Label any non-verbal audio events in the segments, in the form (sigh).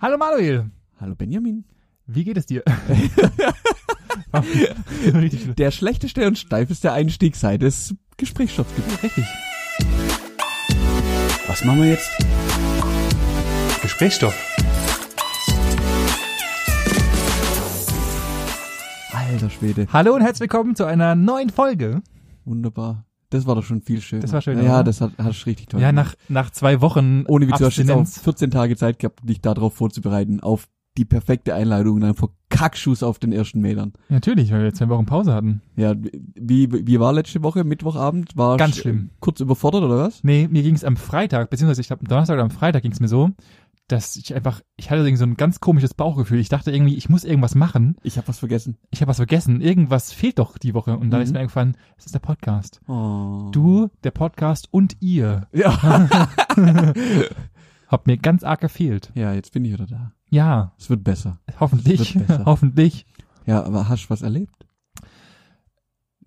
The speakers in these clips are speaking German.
Hallo Manuel, Hallo Benjamin. wie geht es dir? (laughs) Der schlechteste und steifeste Einstieg seit es Gesprächsstoff gibt. Richtig. Was machen wir jetzt? Gesprächsstoff. Alter Schwede. Hallo und herzlich willkommen zu einer neuen Folge. Wunderbar. Das war doch schon viel schöner. Das war schöner, Ja, oder? das hat, hast du richtig toll Ja, gemacht. nach, nach zwei Wochen Ohne wie du hast jetzt auch Abstinenz. 14 Tage Zeit gehabt, dich darauf vorzubereiten, auf die perfekte Einleitung und dann vor Kackschuss auf den ersten Metern. Natürlich, weil wir zwei Wochen Pause hatten. Ja, wie, wie war letzte Woche, Mittwochabend? War Ganz schlimm. Kurz überfordert oder was? Nee, mir ging es am Freitag, beziehungsweise ich glaube Donnerstag oder am Freitag ging es mir so, dass ich einfach, ich hatte irgendwie so ein ganz komisches Bauchgefühl. Ich dachte irgendwie, ich muss irgendwas machen. Ich habe was vergessen. Ich habe was vergessen. Irgendwas fehlt doch die Woche. Und dann Mhm. ist mir eingefallen, es ist der Podcast. Oh. Du, der Podcast und ihr Ja. (laughs) habt mir ganz arg gefehlt. ja, jetzt bin ich wieder da. Ja, Es wird besser. hoffentlich. Wird besser. (laughs) hoffentlich. Ja, aber hast du was erlebt?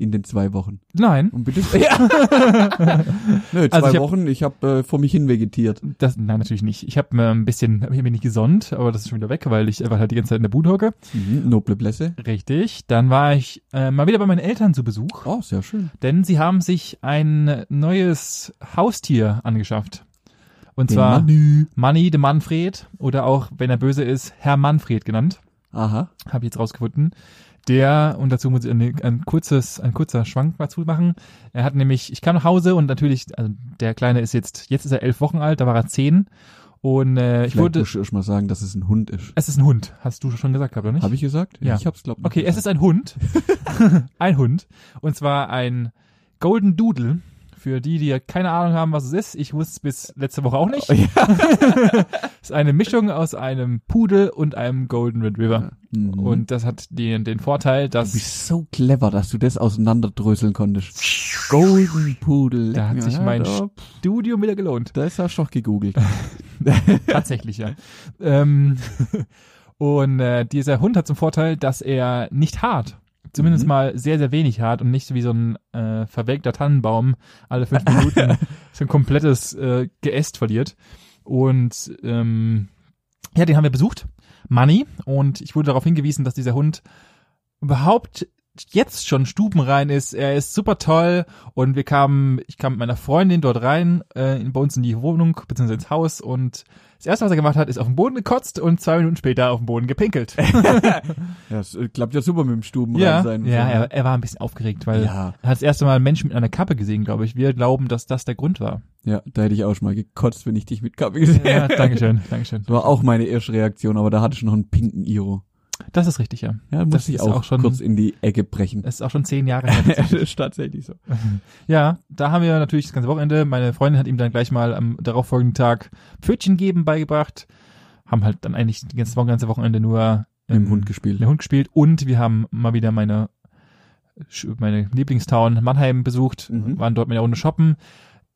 In den zwei Wochen. Nein. Und bitte? (laughs) Ja. (laughs) Nö, zwei Also ich hab- Wochen, ich habe äh, vor mich hin vegetiert. Das, nein, natürlich nicht. Ich habe mir ein bisschen, hab mich nicht gesonnt, aber das ist schon wieder weg, weil ich einfach halt die ganze Zeit in der Bude hocke. Mhm, noble Blässe. Richtig. Dann war ich äh, mal wieder bei meinen Eltern zu Besuch, Oh, sehr schön. denn sie haben sich ein neues Haustier angeschafft. Und Den zwar Manu. Manni de Manfred oder auch, wenn er böse ist, Herr Manfred genannt. Aha. Habe ich jetzt rausgefunden. Der, und dazu muss ich eine, ein kurzes, ein kurzer Schwank mal zumachen. Er hat nämlich, ich kam nach Hause und natürlich, also der Kleine ist jetzt, jetzt ist er elf Wochen alt, da war er zehn. Und äh, ich du erst mal sagen, dass es ein Hund ist. es ist ein Hund, hast du schon gesagt oder nicht? Habe ich gesagt? Ja. Ich hab's glaub nicht Okay, es ist ein Hund. (laughs) ein Hund. Und zwar ein Golden Doodle. Für die, die keine Ahnung haben, was es ist. Ich wusste es bis letzte Woche auch nicht. Oh, ja. (laughs) ist eine Mischung aus einem Pudel und einem Golden Retriever. Mhm. Und das hat den, den Vorteil, du dass bist so clever, dass du das auseinanderdröseln konntest. Golden Pudel. Da hat sich mein da, Studium wieder gelohnt. das hast du doch gegoogelt. (laughs) Tatsächlich, ja. ähm, (laughs) und äh, dieser Hund hat zum Vorteil, dass er nicht hart. Zumindest Mhm. mal sehr, sehr wenig hart und nicht so wie so ein äh, verwelkter Tannenbaum alle fünf Minuten (laughs) so ein komplettes äh, Geäst verliert. Und ähm, ja, den haben wir besucht, Money. Und ich wurde darauf hingewiesen, dass dieser Hund überhaupt jetzt schon stubenrein ist. Er ist super toll und wir kamen, ich kam mit meiner Freundin dort rein, äh, in- bei uns in die Wohnung bzw. ins Haus und das erste, was er gemacht hat, ist auf den Boden gekotzt und zwei Minuten später auf den Boden gepinkelt. (laughs) ja, es äh, klappt ja super mit dem Stuben ja, rein sein. ja er, er war ein bisschen aufgeregt, weil ja, er hat das erste Mal einen Menschen mit einer Kappe gesehen, glaube ich. Wir glauben, dass das der Grund war. ja, da hätte ich auch schon mal gekotzt, wenn ich dich mit Kappe gesehen Ja, hätte. Dankeschön, Dankeschön. Das war auch meine erste Reaktion, aber da hatte ich noch einen pinken Iro. Das ist richtig, ja. Ja, Das muss ich ist auch, auch schon- kurz in die Ecke brechen. Das ist auch schon zehn Jahre her. (laughs) das ist tatsächlich so. (laughs) Ja, da haben wir natürlich das ganze Wochenende. Meine Freundin hat ihm dann gleich mal am darauffolgenden Tag Pfötchen geben beigebracht. Haben halt dann eigentlich die ganze, Woche- ganze Wochenende nur Mit dem ähm, Hund gespielt. mit dem Hund gespielt und wir haben mal wieder meine meine Lieblingstown Mannheim besucht, Mhm. waren dort mit der Runde shoppen.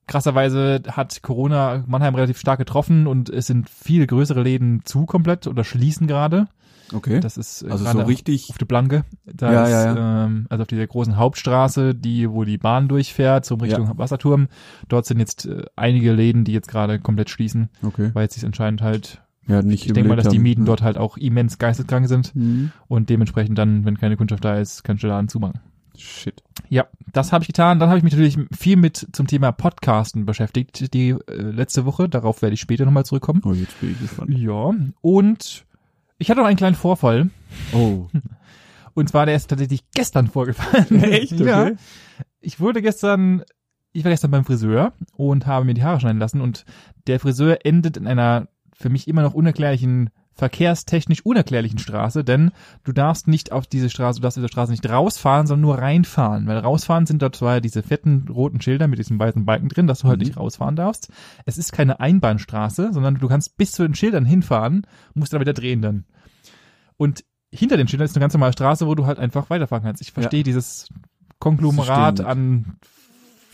Krasserweise hat Corona Mannheim relativ stark getroffen und es sind viele größere Läden zu komplett oder schließen gerade. Okay. Das ist äh, also so richtig. auf der Blanke. Da Ja, ist, ja, Ähm, also auf dieser großen Hauptstraße, die, wo die Bahn durchfährt, zum Richtung Wasserturm. Dort sind jetzt äh, einige Läden, die jetzt gerade komplett schließen, Okay. weil jetzt sich anscheinend halt, Ja, nicht ich denke mal, dass die haben. Mieten Ja. dort halt auch immens geisteskrank sind Mhm. und dementsprechend dann, wenn keine Kundschaft da ist, kannst du den Laden zumachen. Shit. Ja, das habe ich getan. Dann habe ich mich natürlich viel mit zum Thema Podcasten beschäftigt, die äh, letzte Woche. Darauf werde ich später nochmal zurückkommen. Oh, jetzt bin ich gespannt. Ja, und ich hatte noch einen kleinen Vorfall. Oh. (laughs) Und zwar, der ist tatsächlich gestern vorgefallen. (laughs) Echt? Okay. Ja. Ich wurde gestern, ich war gestern beim Friseur und habe mir die Haare schneiden lassen und der Friseur endet in einer für mich immer noch unerklärlichen, verkehrstechnisch unerklärlichen Straße, denn du darfst nicht auf diese Straße, du darfst auf dieser Straße nicht rausfahren, sondern nur reinfahren, weil rausfahren sind dort zwar diese fetten roten Schilder mit diesen weißen Balken drin, dass du halt Mhm. nicht rausfahren darfst. Es ist keine Einbahnstraße, sondern du kannst bis zu den Schildern hinfahren, musst dann wieder drehen dann. Und hinter den Schildern ist eine ganz normale Straße, wo du halt einfach weiterfahren kannst. Ich verstehe dieses Konglomerat an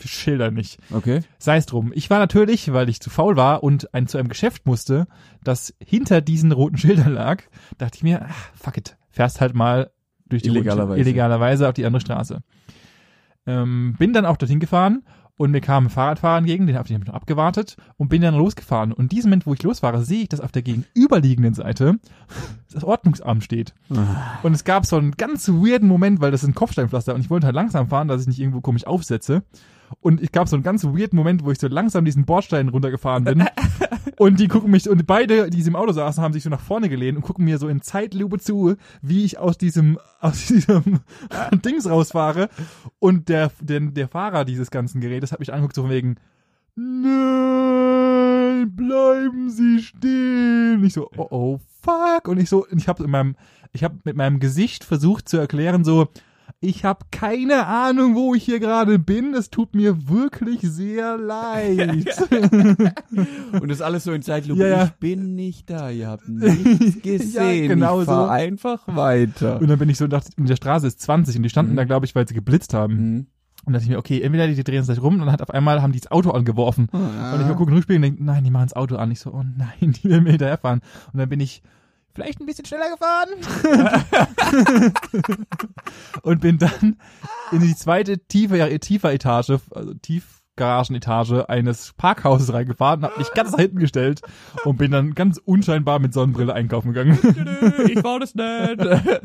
Schildern nicht. Okay. Sei es drum. Ich war natürlich, weil ich zu faul war und ein, zu einem Geschäft musste, das hinter diesen roten Schildern lag, dachte ich mir, ach, fuck it, fährst halt mal durch die Illegalerweise. Schilder- illegalerweise auf die andere Straße. Ähm, bin dann auch dorthin gefahren Und mir kam ein Fahrradfahrer entgegen, den habe ich noch abgewartet und bin dann losgefahren. Und in diesem Moment, wo ich losfahre, sehe ich, dass auf der gegenüberliegenden Seite das Ordnungsamt steht. Und es gab so einen ganz weirden Moment, weil das ist ein Kopfsteinpflaster und ich wollte halt langsam fahren, dass ich nicht irgendwo komisch aufsetze. Und ich gab so einen ganz weirden Moment, wo ich so langsam diesen Bordstein runtergefahren bin. (laughs) und die gucken mich, und beide, die im Auto saßen, haben sich so nach vorne gelehnt und gucken mir so in Zeitlupe zu, wie ich aus diesem, aus diesem (laughs) Dings rausfahre. Und der, der, der Fahrer dieses ganzen Gerätes hat mich angeguckt, so von wegen, nein, bleiben Sie stehen. Und ich so, oh, oh, fuck. Und ich so, ich habe in meinem, ich habe mit meinem Gesicht versucht zu erklären, so, ich habe keine Ahnung, wo ich hier gerade bin. Es tut mir wirklich sehr leid. (laughs) Und das alles so in Zeitlupe. Ja, ja. Ich bin nicht da, ihr habt nichts (laughs) gesehen. genau ich fahr so. einfach weiter. und dann bin ich so, dachte, in der Straße ist 20 und die standen Mhm. da, glaube ich, weil sie geblitzt haben. Mhm. Und dann dachte ich mir, okay, entweder die drehen sich rum und dann hat auf einmal haben die das Auto angeworfen. Und ich mal gucken, rückspielen und denke, nein, die machen das Auto an. Ich so, oh nein, (laughs) die will mir hinterherfahren. Und dann bin ich vielleicht ein bisschen schneller gefahren. (laughs) und bin dann in die zweite tiefe, ja, tiefer Etage, also Tiefgaragenetage eines Parkhauses reingefahren, habe mich ganz nach hinten gestellt und bin dann ganz unscheinbar mit Sonnenbrille einkaufen gegangen. ich war das nicht. (laughs)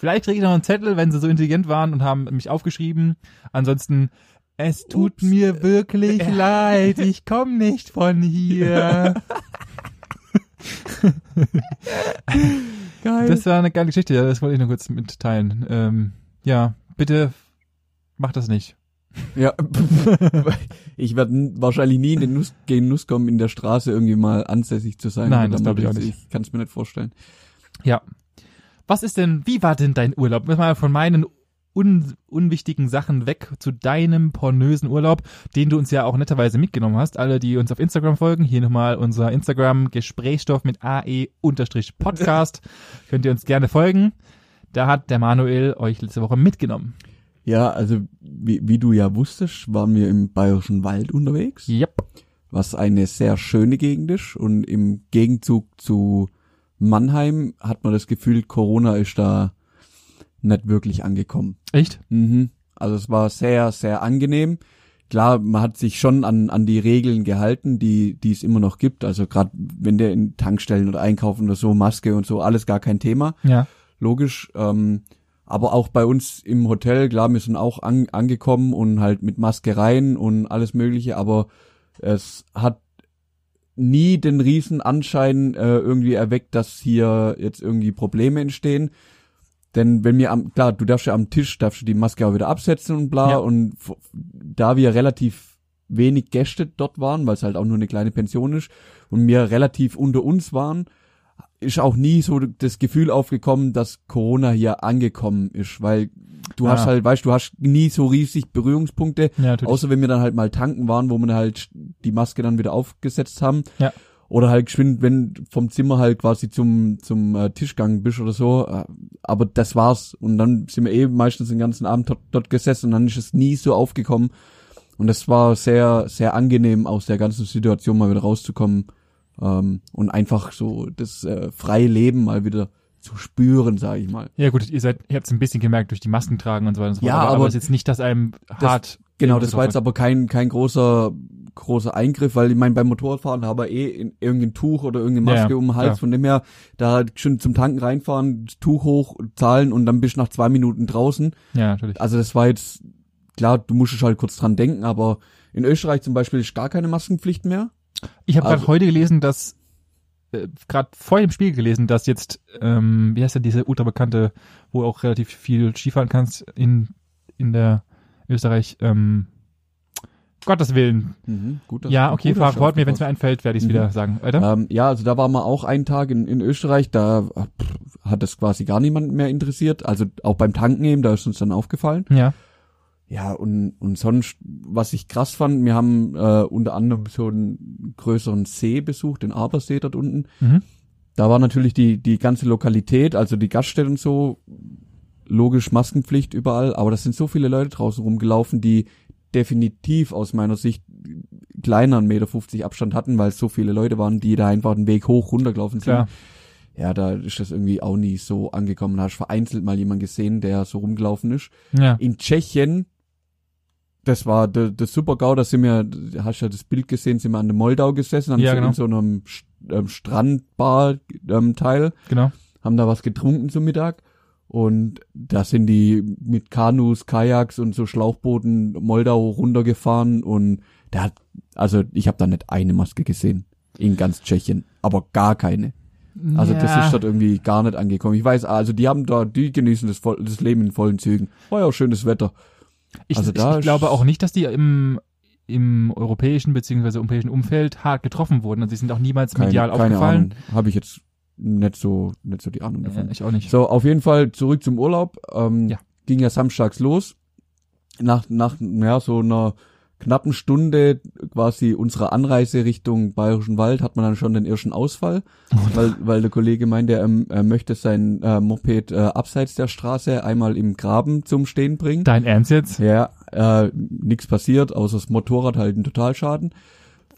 Vielleicht kriege ich noch einen Zettel, wenn sie so intelligent waren und haben mich aufgeschrieben. Ansonsten, es tut Ups. mir wirklich (laughs) leid, ich komme nicht von hier. (laughs) Geil. Das war eine geile Geschichte, ja, das wollte ich nur kurz mitteilen. Ähm, ja, bitte mach das nicht. ja. (laughs) ich werde wahrscheinlich nie in den Nuss, Genuss kommen, in der Straße irgendwie mal ansässig zu sein. Nein, das glaub ich auch nicht. Ich kann es mir nicht vorstellen. Ja. Was ist denn, wie war denn dein Urlaub? Mal von meinen un, unwichtigen Sachen weg zu deinem pornösen Urlaub, den du uns ja auch netterweise mitgenommen hast. Alle, die uns auf Instagram folgen, hier nochmal unser Instagram Gesprächsstoff mit AE-Podcast. (laughs) Könnt ihr uns gerne folgen. Da hat der Manuel euch letzte Woche mitgenommen. Ja, also wie, wie du ja wusstest, waren wir im Bayerischen Wald unterwegs, Yep. was eine sehr schöne Gegend ist. Und im Gegenzug zu Mannheim hat man das Gefühl, Corona ist da nicht wirklich angekommen. Echt? Mhm. Also es war sehr, sehr angenehm. Klar, man hat sich schon an, an die Regeln gehalten, die, die es immer noch gibt. Also gerade wenn der in Tankstellen oder einkaufen oder so, Maske und so, alles gar kein Thema. Ja. Logisch. Ähm, aber auch bei uns im Hotel, klar, wir sind auch an, angekommen und halt mit Maske rein und alles mögliche, aber es hat nie den riesen Anschein äh, irgendwie erweckt, dass hier jetzt irgendwie Probleme entstehen. Denn wenn wir am, klar, du darfst ja am Tisch, darfst du die Maske auch wieder absetzen und bla, Ja. und da wir relativ wenig Gäste dort waren, weil es halt auch nur eine kleine Pension ist, und wir relativ unter uns waren, ist auch nie so das Gefühl aufgekommen, dass Corona hier angekommen ist, weil du Ah. hast halt, weißt du, hast nie so riesig Berührungspunkte, Ja, außer wenn wir dann halt mal tanken waren, wo wir halt die Maske dann wieder aufgesetzt haben. Ja. Oder halt geschwind, wenn vom Zimmer halt quasi zum, zum äh, Tisch gegangen bist oder so. Äh, aber das war's. Und dann sind wir eh meistens den ganzen Abend dort, dort gesessen und dann ist es nie so aufgekommen. Und das war sehr, sehr angenehm, aus der ganzen Situation mal wieder rauszukommen. Ähm, und einfach so das äh, freie Leben mal wieder zu spüren, sage ich mal. ja gut, ihr seid, ihr habt es ein bisschen gemerkt durch die Masken tragen und so weiter und so fort. Ja, aber, aber aber es ist jetzt nicht, dass einem hart. Genau, das war jetzt aber kein, kein großer, großer Eingriff, weil ich meine, beim Motorradfahren habe ich eh in irgendein Tuch oder irgendeine Ja, Maske ja, um den Hals. klar. Von dem her, da schön zum Tanken reinfahren, Tuch hoch, zahlen und dann bist du nach zwei Minuten draußen. Ja, natürlich. Also das war jetzt, klar, du musstest halt kurz dran denken, aber in Österreich zum Beispiel ist gar keine Maskenpflicht mehr. Ich habe gerade Also- heute gelesen, dass äh, gerade vor dem Spiel gelesen, dass jetzt ähm, wie heißt denn diese ultra bekannte, wo auch relativ viel Skifahren kannst in in der Österreich ähm, Gottes Willen. Mhm, gut, Ja, okay, fahr fort mir, wenn es mir einfällt, werde ich es Mhm. wieder sagen. Weiter? Ähm, ja, also da waren wir auch einen Tag in, in Österreich, da pff, hat das quasi gar niemand mehr interessiert. Also auch beim Tanken eben, da ist uns dann aufgefallen. Ja. Ja, und, und sonst, was ich krass fand, wir haben äh, unter anderem so einen größeren See besucht, den Abersee dort unten. Mhm. Da war natürlich die, die ganze Lokalität, also die Gaststätte und so, logisch Maskenpflicht überall, aber das sind so viele Leute draußen rumgelaufen, die definitiv aus meiner Sicht kleiner 1,50 Meter Abstand hatten, weil es so viele Leute waren, die da einfach den Weg hoch runtergelaufen sind. Klar. Ja, da ist das irgendwie auch nie so angekommen. Da hast du vereinzelt mal jemand gesehen, der so rumgelaufen ist. Ja. In Tschechien, das war der, der Super-GAU, da sind wir, hast ja das Bild gesehen, sind wir an der Moldau gesessen, haben Ja, so genau. in so einem ähm, Strandbar-Teil, Genau. haben da was getrunken zum Mittag und da sind die mit Kanus, Kajaks und so Schlauchbooten Moldau runtergefahren und der hat, also ich habe da nicht eine Maske gesehen in ganz Tschechien, aber gar keine. Also das Ja. ist dort irgendwie gar nicht angekommen. Ich weiß, also die haben da, die genießen das, voll, das Leben in vollen Zügen. War ja auch schönes Wetter. Ich, Also ich, da ich ist- glaube auch nicht, dass die im, im europäischen beziehungsweise europäischen Umfeld hart getroffen wurden. Also sie sind auch niemals Keine, medial keine aufgefallen. Ahnung. Habe ich jetzt nicht so, nicht so die Ahnung davon. Äh, ich auch nicht. So, auf jeden Fall zurück zum Urlaub. Ähm, Ja. Ging ja samstags los. Nach, nach ja, so einer knappen Stunde quasi unserer Anreise Richtung Bayerischen Wald hat man dann schon den ersten Ausfall, (laughs) weil, weil der Kollege meinte, er, er möchte sein äh, Moped äh, abseits der Straße einmal im Graben zum Stehen bringen. Dein Ernst jetzt? Ja, äh, nichts passiert, außer das Motorrad halt einen Totalschaden.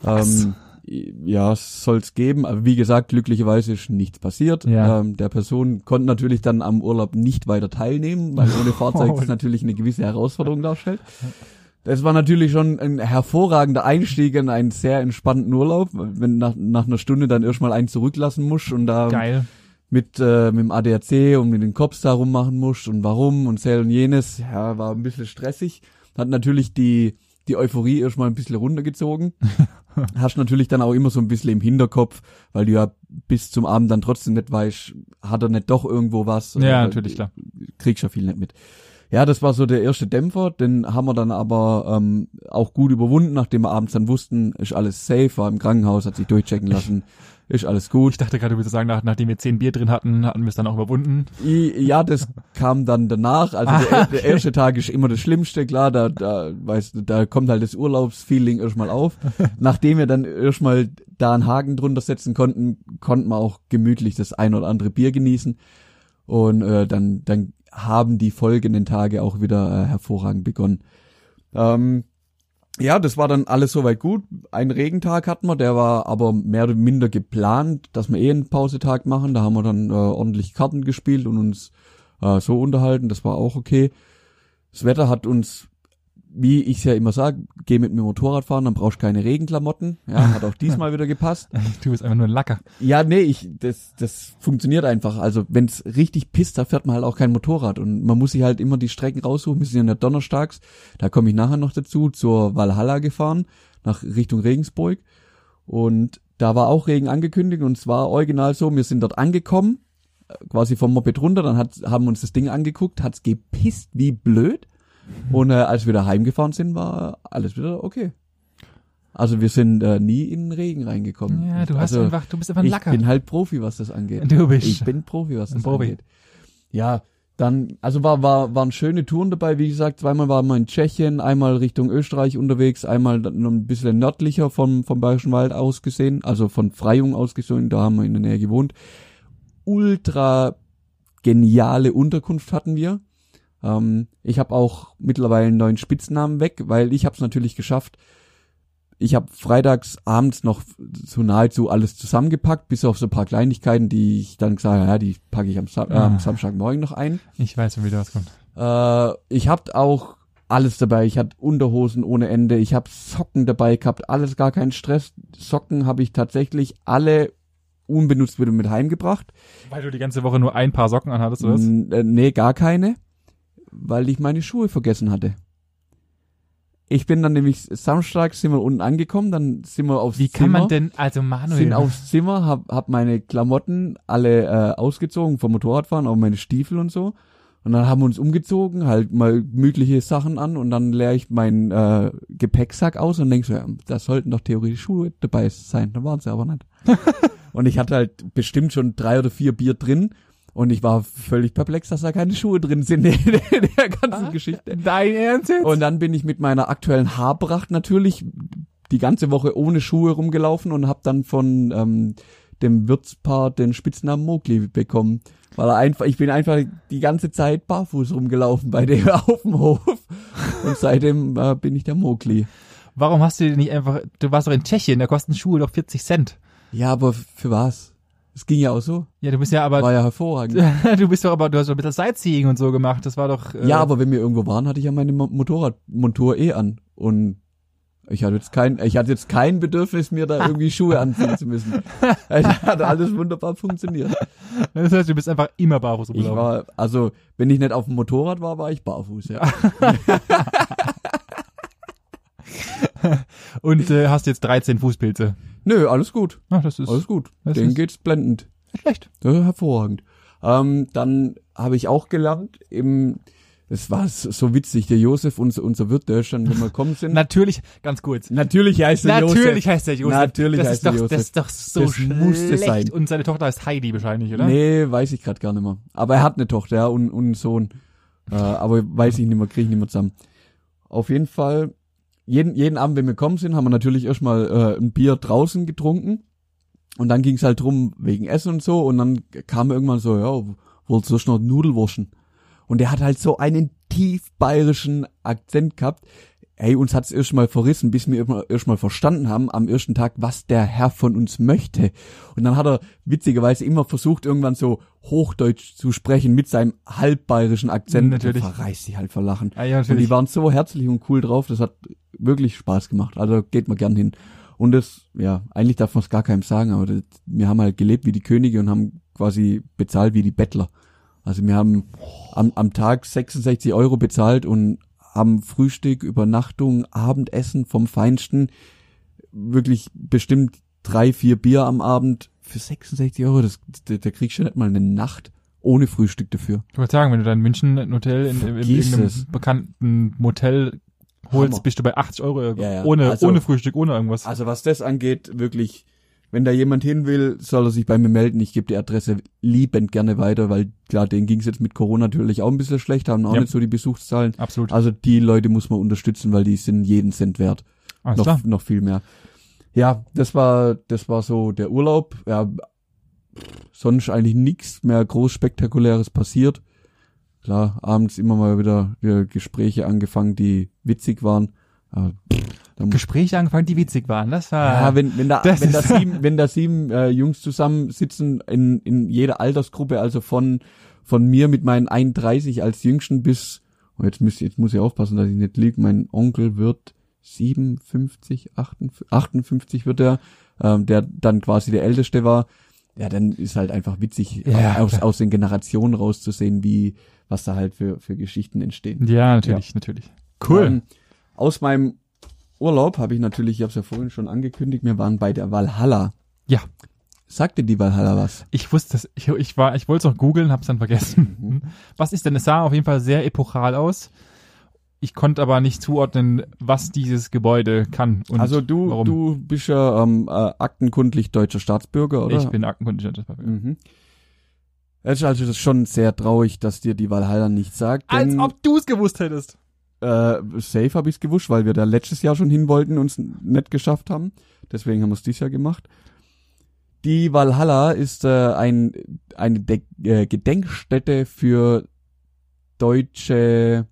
Was? Ähm, ja, soll's geben, aber wie gesagt, glücklicherweise ist nichts passiert. Ja. Ähm, der Person konnte natürlich dann am Urlaub nicht weiter teilnehmen, weil (laughs) ohne Fahrzeug das natürlich eine gewisse Herausforderung darstellt. Das war natürlich schon ein hervorragender Einstieg in einen sehr entspannten Urlaub, wenn nach, nach einer Stunde dann erstmal einen zurücklassen musst und da Geil. mit, äh, mit dem ADAC und mit den Cops da rummachen musst und warum und sel und jenes. Ja, war ein bisschen stressig. Hat natürlich die, die Euphorie erstmal ein bisschen runtergezogen. (laughs) Hast natürlich dann auch immer so ein bisschen im Hinterkopf, weil du ja bis zum Abend dann trotzdem nicht weißt, hat er nicht doch irgendwo was. Ja, natürlich, klar. Kriegst ja viel nicht mit. Ja, das war so der erste Dämpfer, den haben wir dann aber ähm, auch gut überwunden, nachdem wir abends dann wussten, ist alles safe, war im Krankenhaus, hat sich durchchecken lassen, ist alles gut. Ich dachte gerade, du würdest sagen, nach, nachdem wir zehn Bier drin hatten, hatten wir es dann auch überwunden. I- Ja, das kam dann danach. Also der, Ah, der erste Tag ist immer das Schlimmste, klar, da, da, weißt du, da kommt halt das Urlaubsfeeling erstmal auf. (laughs) Nachdem wir dann erstmal da einen Haken drunter setzen konnten, konnten wir auch gemütlich das ein oder andere Bier genießen. Und äh, dann, dann haben die folgenden Tage auch wieder äh, hervorragend begonnen. Ähm, ja, das war dann alles soweit gut. Einen Regentag hatten wir, der war aber mehr oder minder geplant, dass wir eh einen Pausetag machen. Da haben wir dann äh, ordentlich Karten gespielt und uns äh, so unterhalten. Das war auch okay. Das Wetter hat uns, wie ich ja immer sage, geh mit mir Motorrad fahren, dann brauchst du keine Regenklamotten. Ja, hat auch diesmal (laughs) wieder gepasst. Du bist einfach nur ein Lacker. Ja, nee, ich, das, das funktioniert einfach. Also wenn's richtig pisst, da fährt man halt auch kein Motorrad und man muss sich halt immer die Strecken raussuchen. Wir sind ja nicht donnerstags, da komme ich nachher noch dazu, zur Valhalla gefahren, nach Richtung Regensburg und da war auch Regen angekündigt und es war original so, wir sind dort angekommen, äh, quasi vom Moped runter, dann hat, haben uns das Ding angeguckt, hat's gepisst wie blöd und äh, als wir da heimgefahren sind, war alles wieder okay. Also wir sind äh, nie in den Regen reingekommen. Ja, du hast also, einfach, du bist einfach ein ich Lacker. bin halt Profi, was das angeht. Du bist. Ich bin Profi, was das Profi. angeht. Ja, dann, also war, war, waren schöne Touren dabei, wie gesagt, zweimal waren wir in Tschechien, einmal Richtung Österreich unterwegs, einmal noch ein bisschen nördlicher vom, vom Bayerischen Wald aus gesehen, also von Freyung aus gesehen, da haben wir in der Nähe gewohnt. Ultra geniale Unterkunft hatten wir. Ähm, ich habe auch mittlerweile einen neuen Spitznamen weg, weil ich habe es natürlich geschafft. Ich habe freitags abends noch so nahezu alles zusammengepackt, bis auf so ein paar Kleinigkeiten, die ich dann gesagt habe, ja, die packe ich am, Sam äh, am Ah. Samstagmorgen noch ein. Ich weiß wieder, was kommt. Äh, ich hab auch alles dabei. Ich hatte Unterhosen ohne Ende. Ich habe Socken dabei gehabt. Alles gar kein Stress. Socken habe ich tatsächlich alle unbenutzt wieder mit heimgebracht. Weil du die ganze Woche nur ein paar Socken anhattest, oder was? Äh, nee, gar keine, weil ich meine Schuhe vergessen hatte. Ich bin dann nämlich samstags sind wir unten angekommen, dann sind wir aufs Wie Zimmer, kann man denn, also Manuel, sind aufs Zimmer, hab, hab meine Klamotten alle äh, ausgezogen vom Motorradfahren, auch meine Stiefel und so. Und dann haben wir uns umgezogen, halt mal gemütliche Sachen an und dann leere ich meinen äh, Gepäcksack aus und denk so, ja, da sollten doch theoretisch Schuhe dabei sein. Da waren sie aber nicht. (laughs) und ich hatte halt bestimmt schon drei oder vier Bier drin und ich war völlig perplex, dass da keine Schuhe drin sind in der, ganzen Geschichte. Dein Ernst jetzt? Und dann bin ich mit meiner aktuellen Haarpracht natürlich die ganze Woche ohne Schuhe rumgelaufen und habe dann von ähm, dem Wirtspaar den Spitznamen Mowgli bekommen. Weil er einfach, ich bin einfach die ganze Zeit barfuß rumgelaufen bei dem (laughs) auf dem Hof. Und seitdem äh, bin ich der Mowgli. Warum hast du nicht einfach, du warst doch in Tschechien, da kosten Schuhe doch 40 Cent. Ja, aber für was? Es ging ja auch so. Ja, du bist ja aber, War ja hervorragend. (laughs) du bist doch aber, du hast doch ein bisschen Sightseeing und so gemacht. Das war doch. Äh, Ja, aber wenn wir irgendwo waren, hatte ich ja meine Mo- Motorradmontur eh an. Und ich hatte jetzt kein, ich hatte jetzt kein Bedürfnis, mir da irgendwie Schuhe anziehen zu müssen. (laughs) Es hat alles wunderbar funktioniert. Das heißt, du bist einfach immer barfuß Ich rumgelaufen. war, also, wenn ich nicht auf dem Motorrad war, war ich barfuß, ja. (laughs) (laughs) Und äh, hast jetzt 13 Fußpilze. Nö, alles gut. Ach, das ist Alles gut. ist- geht's blendend. schlecht. Ist hervorragend. Ähm, dann habe ich auch gelernt, im, es war so- witzig, der Josef, unser, unser Wirt, der schon, wenn wir kommen (laughs) sind. Natürlich, ganz kurz. Natürlich heißt er Natürlich Josef. heißt der Josef. Natürlich das heißt ist doch, Josef. Das ist doch so Das schlecht. musste sein. Und seine Tochter heißt Heidi wahrscheinlich, oder? Nee, weiß ich gerade gar nicht mehr. Aber er hat eine Tochter, ja, und, und einen Sohn. Äh, aber weiß ich nicht mehr, kriege ich nicht mehr zusammen. Auf jeden Fall, jeden, jeden Abend, wenn wir kommen sind, haben wir natürlich erstmal äh, ein Bier draußen getrunken. Und dann ging's halt drum, wegen Essen und so. Und dann kam irgendwann so, ja, wolltest du noch Nudel waschen? Und der hat halt so einen tief bayerischen Akzent gehabt. Ey, uns hat's erst mal verrissen, bis wir immer- erst mal verstanden haben am ersten Tag, was der Herr von uns möchte. Und dann hat er witzigerweise immer versucht, irgendwann so Hochdeutsch zu sprechen mit seinem halbbayerischen Akzent. Natürlich. Der verreißt sich halt vor Lachen. Ah, ja, Und die natürlich. waren so herzlich und cool drauf, das hat wirklich Spaß gemacht. Also geht man gern hin. Und das, ja, eigentlich darf man es gar keinem sagen, aber das, wir haben halt gelebt wie die Könige und haben quasi bezahlt wie die Bettler. Also wir haben am, am Tag 66 Euro bezahlt und haben Frühstück, Übernachtung, Abendessen vom Feinsten. Wirklich bestimmt drei, vier Bier am Abend für 66 Euro. Das, da, da kriegst du nicht mal eine Nacht ohne Frühstück dafür. Ich wollte sagen, wenn du dann in München ein Hotel in, in, in irgendeinem es. bekannten Motel holst, Hammer. bist du bei 80 Euro Ja, ja. ohne Also- ohne Frühstück, ohne irgendwas. Also was das angeht, wirklich, wenn da jemand hin will, soll er sich bei mir melden. Ich gebe die Adresse liebend gerne weiter, weil klar, denen ging es jetzt mit Corona natürlich auch ein bisschen schlecht, haben auch Ja. nicht so die Besuchszahlen. Absolut. Also die Leute muss man unterstützen, weil die sind jeden Cent wert. Alles noch, klar. noch viel mehr. Ja, das war, das war so der Urlaub. Ja, sonst eigentlich nichts mehr groß spektakuläres passiert. Klar, abends immer mal wieder, wieder Gespräche angefangen, die witzig waren. Aber, da muss Gespräche angefangen, die witzig waren. Das war ja, wenn, wenn da, das wenn da sieben, wenn da sieben äh, Jungs zusammensitzen in, in jeder Altersgruppe, also von, von mir mit meinen 31 als Jüngsten bis, und jetzt muss, jetzt muss ich aufpassen, dass ich nicht lieg, mein Onkel wird 57, 58, 58 wird er, ähm, der dann quasi der Älteste war. Ja, dann ist halt einfach witzig, Ja, aus, klar. aus den Generationen rauszusehen, wie, was da halt für, für Geschichten entstehen. ja, natürlich, natürlich. Cool. Ähm, aus meinem Urlaub habe ich natürlich, ich habe es ja vorhin schon angekündigt, wir waren bei der Valhalla. Ja. Sagte die Valhalla was? Ich wusste es, ich, ich war, ich wollte es noch googeln, hab's dann vergessen. Mhm. Was ist denn? Es sah auf jeden Fall sehr epochal aus. Ich konnte aber nicht zuordnen, was dieses Gebäude kann. Und also du, warum. du bist ja ähm, äh, aktenkundlich deutscher Staatsbürger, oder? Ich bin aktenkundig. Mhm. Es ist also schon sehr traurig, dass dir die Valhalla nicht sagt. Als ob du es gewusst hättest. äh, safe habe ich es gewusst, weil wir da letztes Jahr schon hin wollten und es nicht geschafft haben. Deswegen haben wir es dieses Jahr gemacht. Die Valhalla ist äh, ein, eine De äh, Gedenkstätte für deutsche,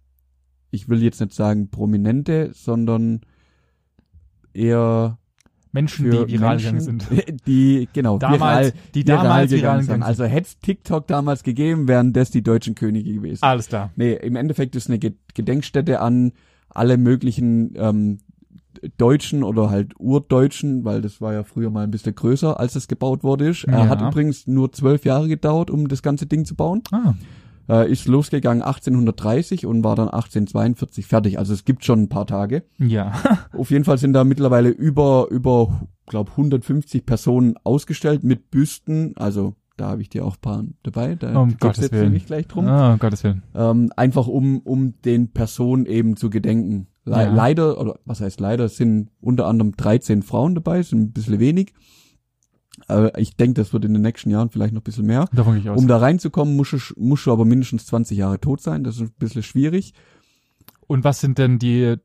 ich will jetzt nicht sagen Prominente, sondern eher Menschen, die (laughs) viral Menschen, gegangen sind. Die, genau, Damals, viral, die viral damals gegangen viral sind. gegangen sind. Also hätte TikTok damals gegeben, wären das die deutschen Könige gewesen. Alles klar. Nee, im Endeffekt ist eine Ge- Gedenkstätte an alle möglichen ähm, Deutschen oder halt Urdeutschen, weil das war ja früher mal ein bisschen größer, als es gebaut wurde. Ist. Ja. Er hat übrigens nur zwölf Jahre gedauert, um das ganze Ding zu bauen. Ah, Äh, ist losgegangen 1830 und war dann 1842 fertig. Also es gibt schon ein paar Tage. ja. (laughs) Auf jeden Fall sind da mittlerweile über, über, glaub 150 Personen ausgestellt mit Büsten. Also da habe ich dir auch ein paar dabei. Da Um geht's jetzt nicht gleich drum. Ah, um Gottes Willen. Ähm, einfach um, um den Personen eben zu gedenken. Le Ja. Leider, oder was heißt leider, sind unter anderem 13 Frauen dabei, sind ein bisschen wenig. Aber ich denke, das wird in den nächsten Jahren vielleicht noch ein bisschen mehr. Davon gehe ich aus. Um da reinzukommen, musst du, musst du aber mindestens 20 Jahre tot sein. Das ist ein bisschen schwierig. Und was sind denn die,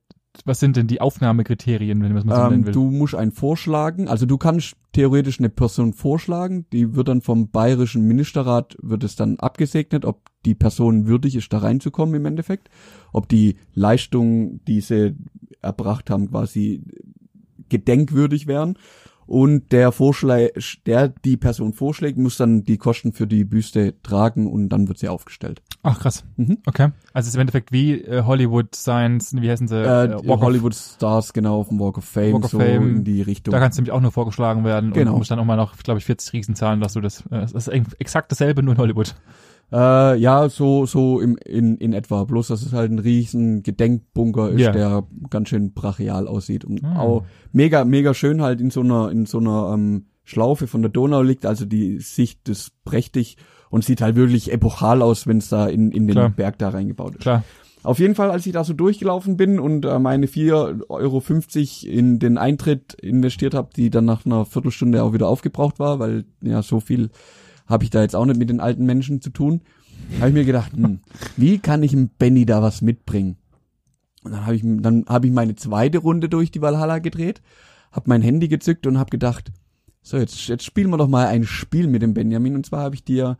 was sind denn die Aufnahmekriterien, wenn man es mal so nennen Ähm, will? du musst einen vorschlagen. Also du kannst theoretisch eine Person vorschlagen. Die wird dann vom bayerischen Ministerrat, wird es dann abgesegnet, ob die Person würdig ist, da reinzukommen im Endeffekt. Ob die Leistungen, die sie erbracht haben, quasi gedenkwürdig wären. Und der Vorschlag, der die Person vorschlägt, muss dann die Kosten für die Büste tragen und dann wird sie aufgestellt. Ach krass. Mhm. Okay. Also es ist im Endeffekt wie äh, Hollywood Science, wie heißen sie? Äh, Walk of- Hollywood Stars genau auf dem Walk of Fame, Walk of so Fame. in die Richtung. Da kannst du nämlich auch nur vorgeschlagen werden Genau. und musst dann auch mal noch, glaube ich, 40 Riesen zahlen, dass du das, äh, das ist ex- exakt dasselbe, nur in Hollywood. Äh, ja, so, so im, in, in etwa. Bloß, dass es halt ein riesen Gedenkbunker ist, Ja. der ganz schön brachial aussieht. Und Ah. auch mega, mega schön halt in so einer, in so einer ähm, Schlaufe von der Donau liegt. Also die Sicht ist prächtig und sieht halt wirklich epochal aus, wenn es da in, in den Klar. Berg da reingebaut ist. Klar. Auf jeden Fall, als ich da so durchgelaufen bin und äh, meine 4,50 Euro in den Eintritt investiert habe, die dann nach einer Viertelstunde auch wieder aufgebraucht war, weil ja so viel habe ich da jetzt auch nicht mit den alten Menschen zu tun, habe ich mir gedacht, hm, wie kann ich dem Benny da was mitbringen? Und dann habe ich dann habe ich meine zweite Runde durch die Valhalla gedreht, habe mein Handy gezückt und habe gedacht, so jetzt jetzt spielen wir doch mal ein Spiel mit dem Benjamin und zwar habe ich dir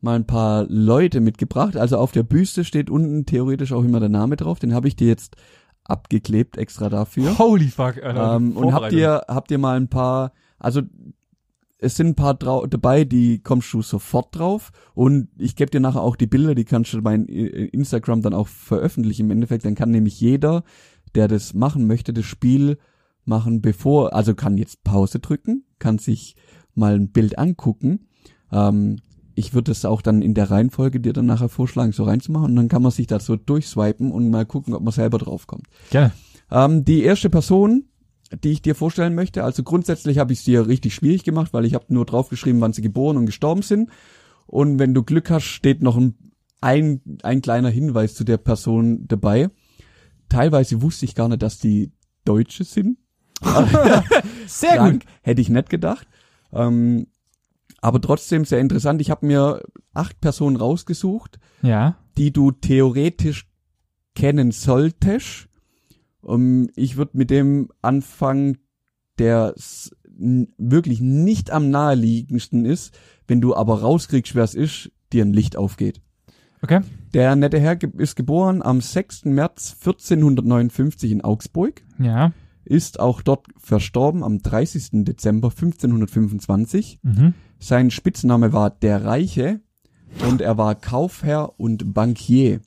mal ein paar Leute mitgebracht. Also auf der Büste steht unten theoretisch auch immer der Name drauf. Den habe ich dir jetzt abgeklebt extra dafür. Holy fuck, Alter. Ähm, und habt ihr habt ihr mal ein paar, also es sind ein paar dabei, die kommst du sofort drauf und ich gebe dir nachher auch die Bilder, die kannst du bei Instagram dann auch veröffentlichen im Endeffekt, dann kann nämlich jeder, der das machen möchte, das Spiel machen, bevor, also kann jetzt Pause drücken, kann sich mal ein Bild angucken. Ähm, ich würde es auch dann in der Reihenfolge dir dann nachher vorschlagen, so reinzumachen und dann kann man sich da so durchswipen und mal gucken, ob man selber draufkommt. Gerne. Ähm, die erste Person, die ich dir vorstellen möchte, also grundsätzlich habe ich es dir richtig schwierig gemacht, weil ich habe nur draufgeschrieben, wann sie geboren und gestorben sind. Und wenn du Glück hast, steht noch ein, ein, ein kleiner Hinweis zu der Person dabei. Teilweise wusste ich gar nicht, dass die Deutsche sind. (laughs) Sehr Krank, hätte ich nicht gedacht. Ähm, aber trotzdem sehr interessant. Ich habe mir acht Personen rausgesucht, Ja. die du theoretisch kennen solltest. Um, ich würde mit dem anfangen, der wirklich nicht am naheliegendsten ist, wenn du aber rauskriegst, wer es ist, dir ein Licht aufgeht. Okay. Der nette Herr ist geboren am 6. März 1459 in Augsburg, Ja. ist auch dort verstorben am 30. Dezember 1525. Mhm. Sein Spitzname war der Reiche und er war Kaufherr und Bankier.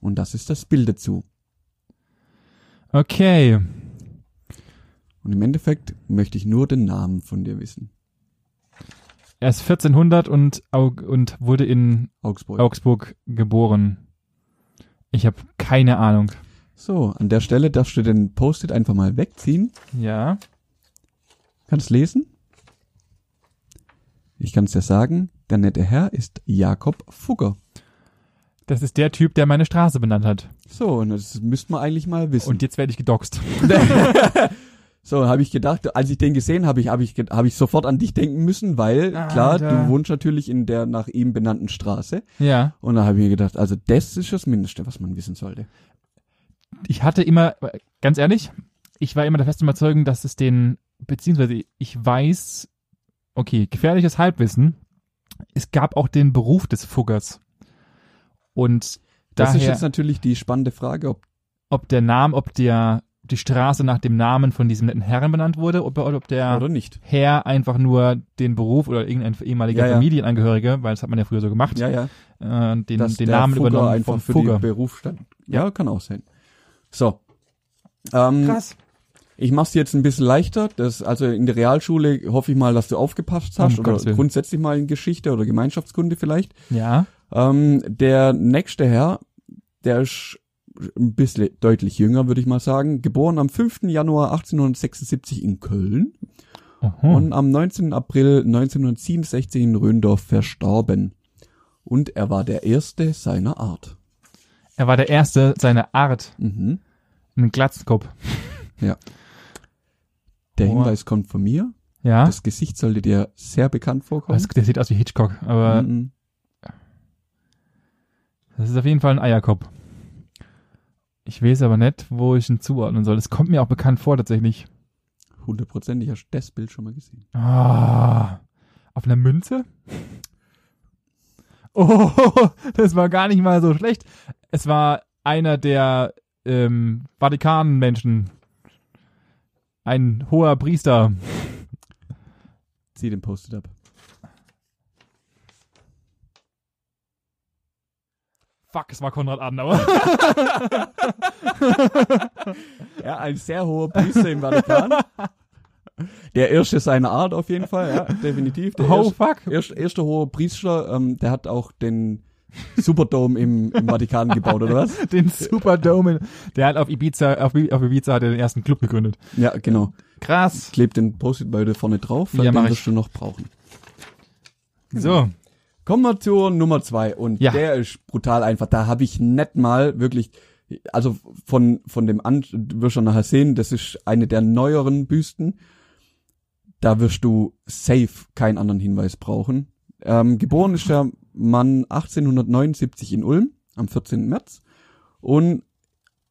Und das ist das Bild dazu. Okay. Und im Endeffekt möchte ich nur den Namen von dir wissen. Er ist 1400 und, und wurde in Augsburg. Augsburg geboren. Ich habe keine Ahnung. So, an der Stelle darfst du den Post-it einfach mal wegziehen. Ja. Kannst lesen? Ich kann es dir sagen, der nette Herr ist Jakob Fugger. Das ist der Typ, der meine Straße benannt hat. So, und das müsste man eigentlich mal wissen. Und jetzt werde ich gedoxt. (laughs) (laughs) so, habe ich gedacht, als ich den gesehen habe, ich, habe ich, habe ich sofort an dich denken müssen, weil, Ah, klar, Alter. du wohnst natürlich in der nach ihm benannten Straße. Ja. Und da habe ich mir gedacht, also das ist das Mindeste, was man wissen sollte. Ich hatte immer, ganz ehrlich, ich war immer der festen Überzeugung, dass es den, beziehungsweise ich weiß, okay, gefährliches Halbwissen, es gab auch den Beruf des Fuggers. Und Das ist daher, jetzt natürlich die spannende Frage, ob ob der Name, ob der, die Straße nach dem Namen von diesem netten Herrn benannt wurde, ob, oder ob der oder nicht. Herr einfach nur den Beruf oder irgendein ehemaliger Ja, ja. Familienangehöriger, weil das hat man ja früher so gemacht, Ja, ja. äh, den, Dass den Namen Fugger übernommen einfach vom für Fugger. die Berufsstand. Ja, kann auch sein. So. Ähm, Krass. Ich mach's dir jetzt ein bisschen leichter. Das, also in der Realschule hoffe ich mal, dass du aufgepasst hast Um oder grundsätzlich mal in Geschichte oder Gemeinschaftskunde vielleicht. Ja. Ähm, der nächste Herr, der ist ein bisschen deutlich jünger, würde ich mal sagen. Geboren am 5. Januar 1876 in Köln Oho. und am 19. April 1967 in Röndorf verstorben. Und er war der erste seiner Art. Er war der erste seiner Art, Mhm. ein Glatzkopf. (laughs) Der Oh. Hinweis kommt von mir. Ja. Das Gesicht sollte dir sehr bekannt vorkommen. Das, der sieht aus wie Hitchcock, aber Mhm. Das ist auf jeden Fall ein Eierkopf. Ich weiß aber nicht, wo ich ihn zuordnen soll. Es kommt mir auch bekannt vor, tatsächlich. Hundertprozentig hast du das Bild schon mal gesehen. Ah, auf einer Münze? (laughs) Oh, das war gar nicht mal so schlecht. Es war einer der ähm, Vatikanmenschen. Ein hoher Priester. Zieh den Post-it ab. Fuck, es war Konrad Adenauer. (laughs) Ja, ein sehr hoher Priester im Vatikan. Der erste seiner Art auf jeden Fall, ja, definitiv. Der oh erste, fuck. erste, erste hohe Priester, ähm, der hat auch den Superdome im, im Vatikan gebaut, oder was? Den Superdome. in- Der hat auf Ibiza, auf, auf Ibiza hat er den ersten Club gegründet. Ja, genau. Krass. Kleb den Post-it bei dir vorne drauf, weil Ja, den wirst ich. du noch brauchen. So. Kommen wir zur Nummer zwei und Ja. der ist brutal einfach. Da habe ich nicht mal wirklich, also von von dem an, du wirst schon nachher sehen, das ist eine der neueren Büsten. Da wirst du safe keinen anderen Hinweis brauchen. Ähm, geboren ist der Mann 1879 in Ulm am 14. März und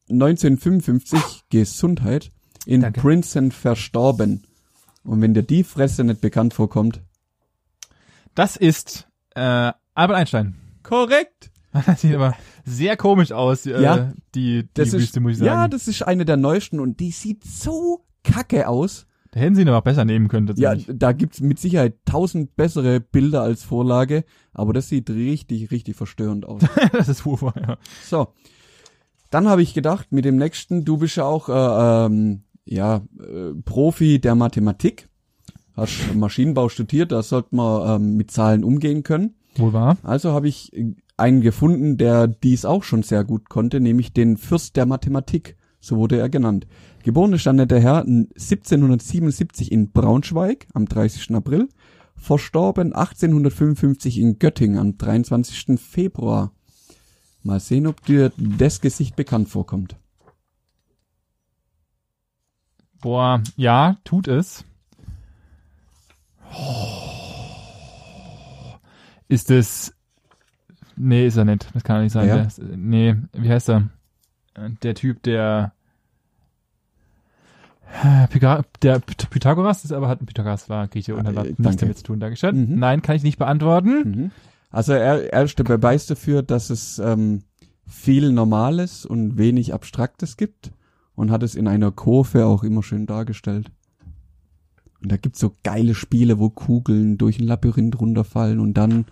1955 Gesundheit in Danke. Princeton verstorben. Und wenn dir die Fresse nicht bekannt vorkommt, Das ist äh, Albert Einstein. korrekt. (laughs) Das sieht aber sehr komisch aus, äh, Ja. die, die Das Wüste, ist, muss ich sagen. ja, das ist eine der neuesten und die sieht so kacke aus. da hätten sie ihn aber besser nehmen können, Ja, da gibt's mit Sicherheit tausend bessere Bilder als Vorlage, aber das sieht richtig, richtig verstörend aus. (laughs) das ist Ufer, ja. so, dann habe ich gedacht, mit dem nächsten, du bist ja auch äh, ähm, ja äh, Profi der Mathematik, hast Maschinenbau studiert, da sollte man ähm, mit Zahlen umgehen können. Wohl wahr? Also habe ich äh, einen gefunden, der dies auch schon sehr gut konnte, nämlich den Fürst der Mathematik. So wurde er genannt. Geboren ist dann der Herr 1777 in Braunschweig am 30. April, verstorben 1855 in Göttingen am 23. Februar. Mal sehen, ob dir das Gesicht bekannt vorkommt. Boah, ja, tut es. Ist es. Nee, ist er nicht. Das kann er nicht sein. Ja. Der nee, wie heißt er? Der Typ, der. Pyga der Py- Pythagoras ist aber hat Pythagoras war Grieche und Ah, hat äh, nichts danke. damit zu tun. Dankeschön. Mhm. Nein, kann ich nicht beantworten. Mhm. Also er, er ist der Beweis dafür, dass es ähm, viel Normales und wenig Abstraktes gibt und hat es in einer Kurve auch immer schön dargestellt. Und da gibt's so geile Spiele, wo Kugeln durch ein Labyrinth runterfallen und dann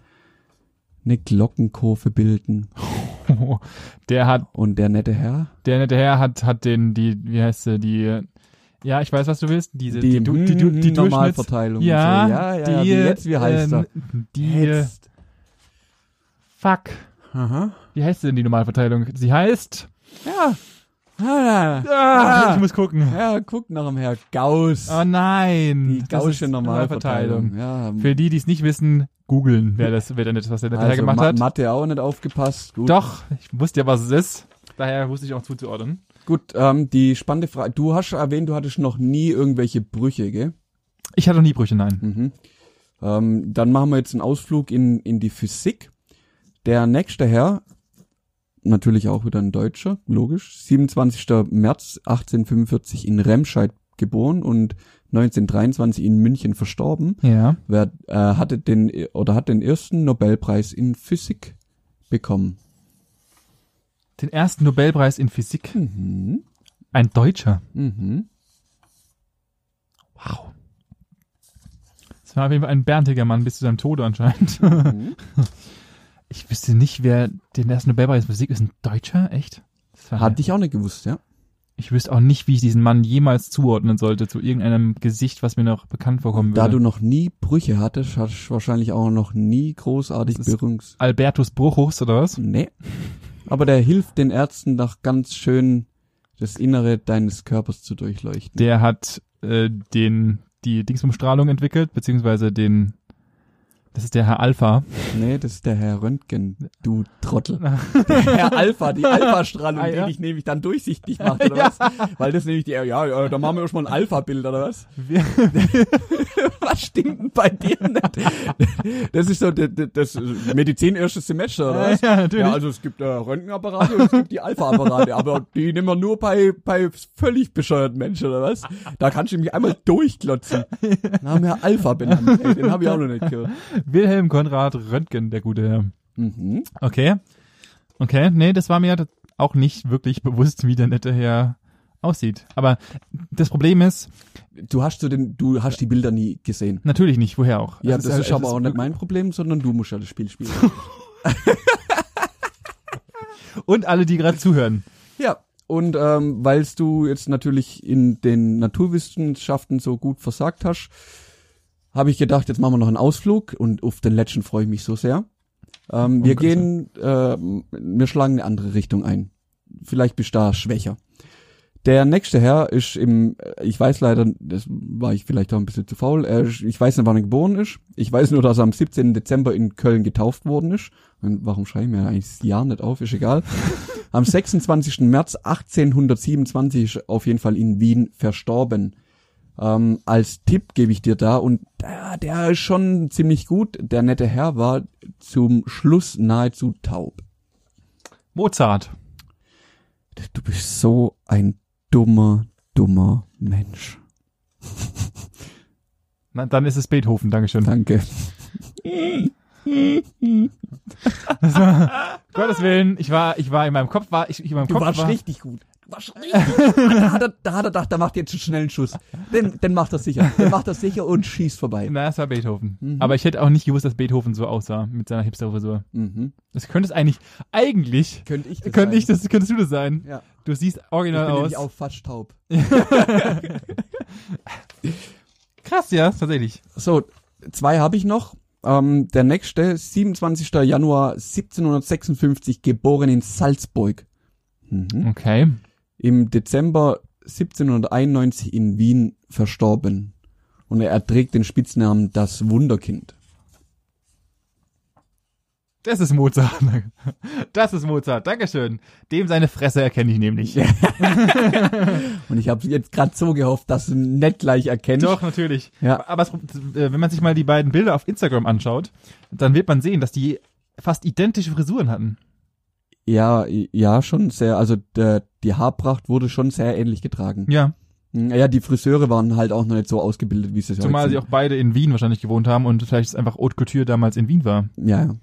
eine Glockenkurve bilden. (laughs) Der hat, Und der nette Herr, der nette Herr hat, hat den, die, wie heißt sie, die, ja, ich weiß, was du willst, diese, die, die, die, die, Durchschnitts, Normalverteilung. ja, so. ja, ja, die, wie jetzt, wie heißt er? ähm, Die, Jetzt. fuck, Aha. wie heißt denn die Normalverteilung? Sie heißt, Ja. Ah, ah, Ah. ich muss gucken. ja, guck nach dem Herr Gauss. Oh nein, Die ist Normalverteilung. Ja, Für die, die es nicht wissen, googeln, wer das, wer denn das, was der also gemacht Ma hat. Mathe auch nicht aufgepasst. Gut. Doch, ich wusste ja, was es ist. Daher wusste ich auch zuzuordnen. Gut, ähm, die spannende Frage. Du hast schon erwähnt, du hattest noch nie irgendwelche Brüche, gell? Ich hatte noch nie Brüche, nein. Mhm. Ähm, dann machen wir jetzt einen Ausflug in, in die Physik. Der nächste Herr, natürlich auch wieder ein Deutscher, logisch, 27. März 1845 in Remscheid geboren und 1923 in München verstorben. Ja. Wer äh, hatte den oder hat den ersten Nobelpreis in Physik bekommen. Den ersten Nobelpreis in Physik. Mhm. Ein Deutscher. Mhm. Wow. Das war auf jeden Fall ein bärtiger Mann bis zu seinem Tode anscheinend. Mhm. (laughs) Ich wüsste nicht, wer den ersten Nobelpreis Physik ist. Ein Deutscher? Echt? Hatte ich auch nicht gewusst, ja. Ich wüsste auch nicht, wie ich diesen Mann jemals zuordnen sollte zu irgendeinem Gesicht, was mir noch bekannt vorkommen Da du würde. noch nie Brüche hattest, hattest du wahrscheinlich auch noch nie großartig Berührungs... Albertus Bruchus oder was? Nee. Aber der hilft den Ärzten doch ganz schön, das Innere deines Körpers zu durchleuchten. Der hat äh, den die Dingsumstrahlung entwickelt, beziehungsweise den das ist der Herr Alpha. Nee, das ist der Herr Röntgen, du Trottel. (laughs) Der Herr Alpha, die Alpha-Strahlung, Ah, ja. die dich nämlich dann durchsichtig macht, (laughs) oder Ja. was? Weil das nämlich die, ja, ja, da machen wir erstmal ein Alpha-Bild, oder was? (laughs) Was stimmt denn bei dir nicht? Das ist so das, das Medizin erstes Semester, oder was? Ja, natürlich. Ja, also es gibt äh, Röntgenapparate und es gibt die Alpha-Apparate, aber die nehmen wir nur bei, bei völlig bescheuerten Menschen, oder was? Da kannst du mich einmal durchklotzen. Dann haben wir Alpha benannt. Ey, den habe ich auch noch nicht gehört. Wilhelm Konrad Röntgen, der gute Herr. Mhm. Okay. Okay, nee, das war mir auch nicht wirklich bewusst, wie der nette Herr aussieht. Aber das Problem ist, Du hast so den, du hast die Bilder nie gesehen. natürlich nicht, woher auch. Ja, Es das ist es aber auch nicht mein Problem, sondern du musst ja das Spiel spielen. (laughs) Und alle, die gerade zuhören. ja. Und ähm, weil du jetzt natürlich in den Naturwissenschaften so gut versagt hast, habe ich gedacht, jetzt machen wir noch einen Ausflug und auf den letzten freue ich mich so sehr. Ähm, wir gehen, äh, wir schlagen eine andere Richtung ein. Vielleicht bist du da schwächer. Der nächste Herr ist im, äh, ich weiß leider, das war ich vielleicht auch ein bisschen zu faul, er ist, ich weiß nicht, wann er geboren ist. Ich weiß nur, dass er am 17. Dezember in Köln getauft worden ist. Und warum schreibe ich mir eigentlich das Jahr nicht auf, ist egal. (laughs) Am 26. März 1827 ist er auf jeden Fall in Wien verstorben. Ähm, als Tipp gebe ich dir da und der, der ist schon ziemlich gut. Der nette Herr war zum Schluss nahezu taub. Mozart. Du bist so ein dummer, dummer Mensch. Na, dann ist es Beethoven, Dankeschön. Danke. (laughs) Gottes Willen, ich war, ich war in meinem Kopf, war ich, ich in meinem Du Kopf warst war, richtig gut. Gut. (laughs) Da hat er, da hat er gedacht, der macht jetzt einen schnellen Schuss. Den, den macht er sicher. Den macht er sicher und schießt vorbei. Na, es war Beethoven. Mhm. Aber ich hätte auch nicht gewusst, dass Beethoven so aussah mit seiner Hipster-Frisur. Mhm. Das könnte es eigentlich, eigentlich, Könnte ich das könnte sein. ich das, könntest du das sein. Ja. Du siehst Ich original bin aus. nämlich auch fast taub. (laughs) Krass, ja, tatsächlich. So, zwei habe ich noch. Ähm, der nächste, 27. Januar 1756, geboren in Salzburg. Mhm. Okay. Im Dezember 1791 in Wien verstorben. Und er trägt den Spitznamen das Wunderkind. Das ist Mozart. Das ist Mozart. Dankeschön. Dem seine Fresse erkenne ich nämlich. (laughs) Und ich habe jetzt gerade so gehofft, dass du nicht gleich erkennst. Doch, natürlich. Ja. Aber es, äh, wenn man sich mal die beiden Bilder auf Instagram anschaut, dann wird man sehen, dass die fast identische Frisuren hatten. Ja, ja, schon sehr. Also der, die Haarpracht wurde schon sehr ähnlich getragen. Ja. Ja, die Friseure waren halt auch noch nicht so ausgebildet, wie sie es Zumal heute sie auch beide in Wien wahrscheinlich gewohnt haben und vielleicht ist einfach Haute Couture damals in Wien war. Ja,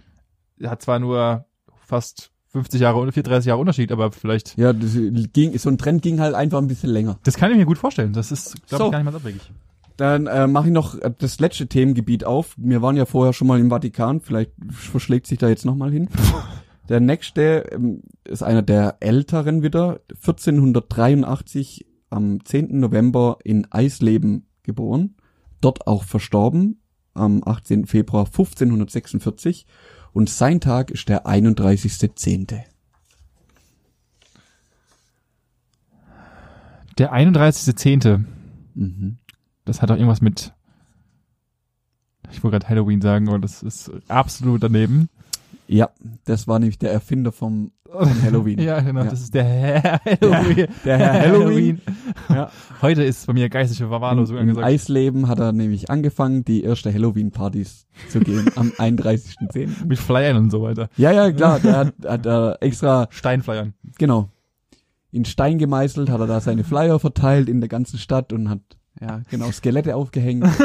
ja. Hat zwar nur fast 50 Jahre oder 34 Jahre Unterschied, aber vielleicht. Ja, das ging, so ein Trend ging halt einfach ein bisschen länger. Das kann ich mir gut vorstellen. Das ist, glaube So. ich, gar nicht mal so abwegig. Dann äh, mache ich noch äh, das letzte Themengebiet auf. Wir waren ja vorher schon mal im Vatikan, vielleicht verschlägt sich da jetzt nochmal hin. (laughs) Der nächste ähm, ist einer der älteren wieder, 1483 am 10. November in Eisleben geboren, dort auch verstorben am 18. Februar 1546 und sein Tag ist der 31.10. Der 31.10. Mhm. Das hat doch irgendwas mit. Ich wollte gerade Halloween sagen, aber das ist absolut daneben. Ja, das war nämlich der Erfinder vom, von Halloween. (laughs) Ja, genau. Ja. Das ist der Herr Halloween. der Herr Halloween. Ja. Heute ist bei mir geistige Verwahrlosung Im, Im angesagt. Eisleben hat er nämlich angefangen, die erste Halloween-Partys zu gehen am (laughs) 31.10. Mit Flyern und so weiter. Ja, ja, klar, der hat, hat er extra, Steinflyern. genau, in Stein gemeißelt, hat er da seine Flyer verteilt in der ganzen Stadt und hat, ja, genau, Skelette aufgehängt. (laughs)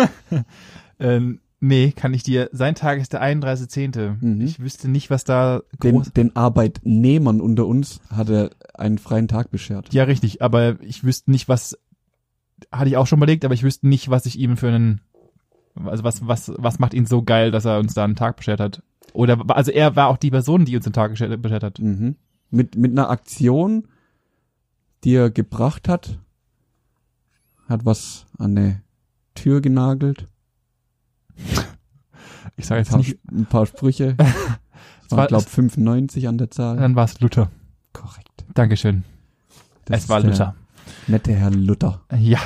Ähm, nee, kann ich dir. Sein Tag ist der 31.10. Mhm. Ich wüsste nicht, was da Den, den Arbeitnehmern unter uns hat er einen freien Tag beschert. Ja, richtig, aber ich wüsste nicht, was. Hatte ich auch schon überlegt, aber ich wüsste nicht, was ich ihm für einen. Also was, was, was macht ihn so geil, dass er uns da einen Tag beschert hat? Oder, also er war auch die Person, die uns den Tag beschert, beschert hat. Mhm. Mit, mit einer Aktion, die er gebracht hat, hat was an eine Tür genagelt. Ich sage Ein jetzt paar, nicht, ein paar Sprüche. (laughs) Es war- glaube 95 an der Zahl. dann war es Luther. Korrekt. Dankeschön. Das es war Luther. Nette Herr Luther. Ja,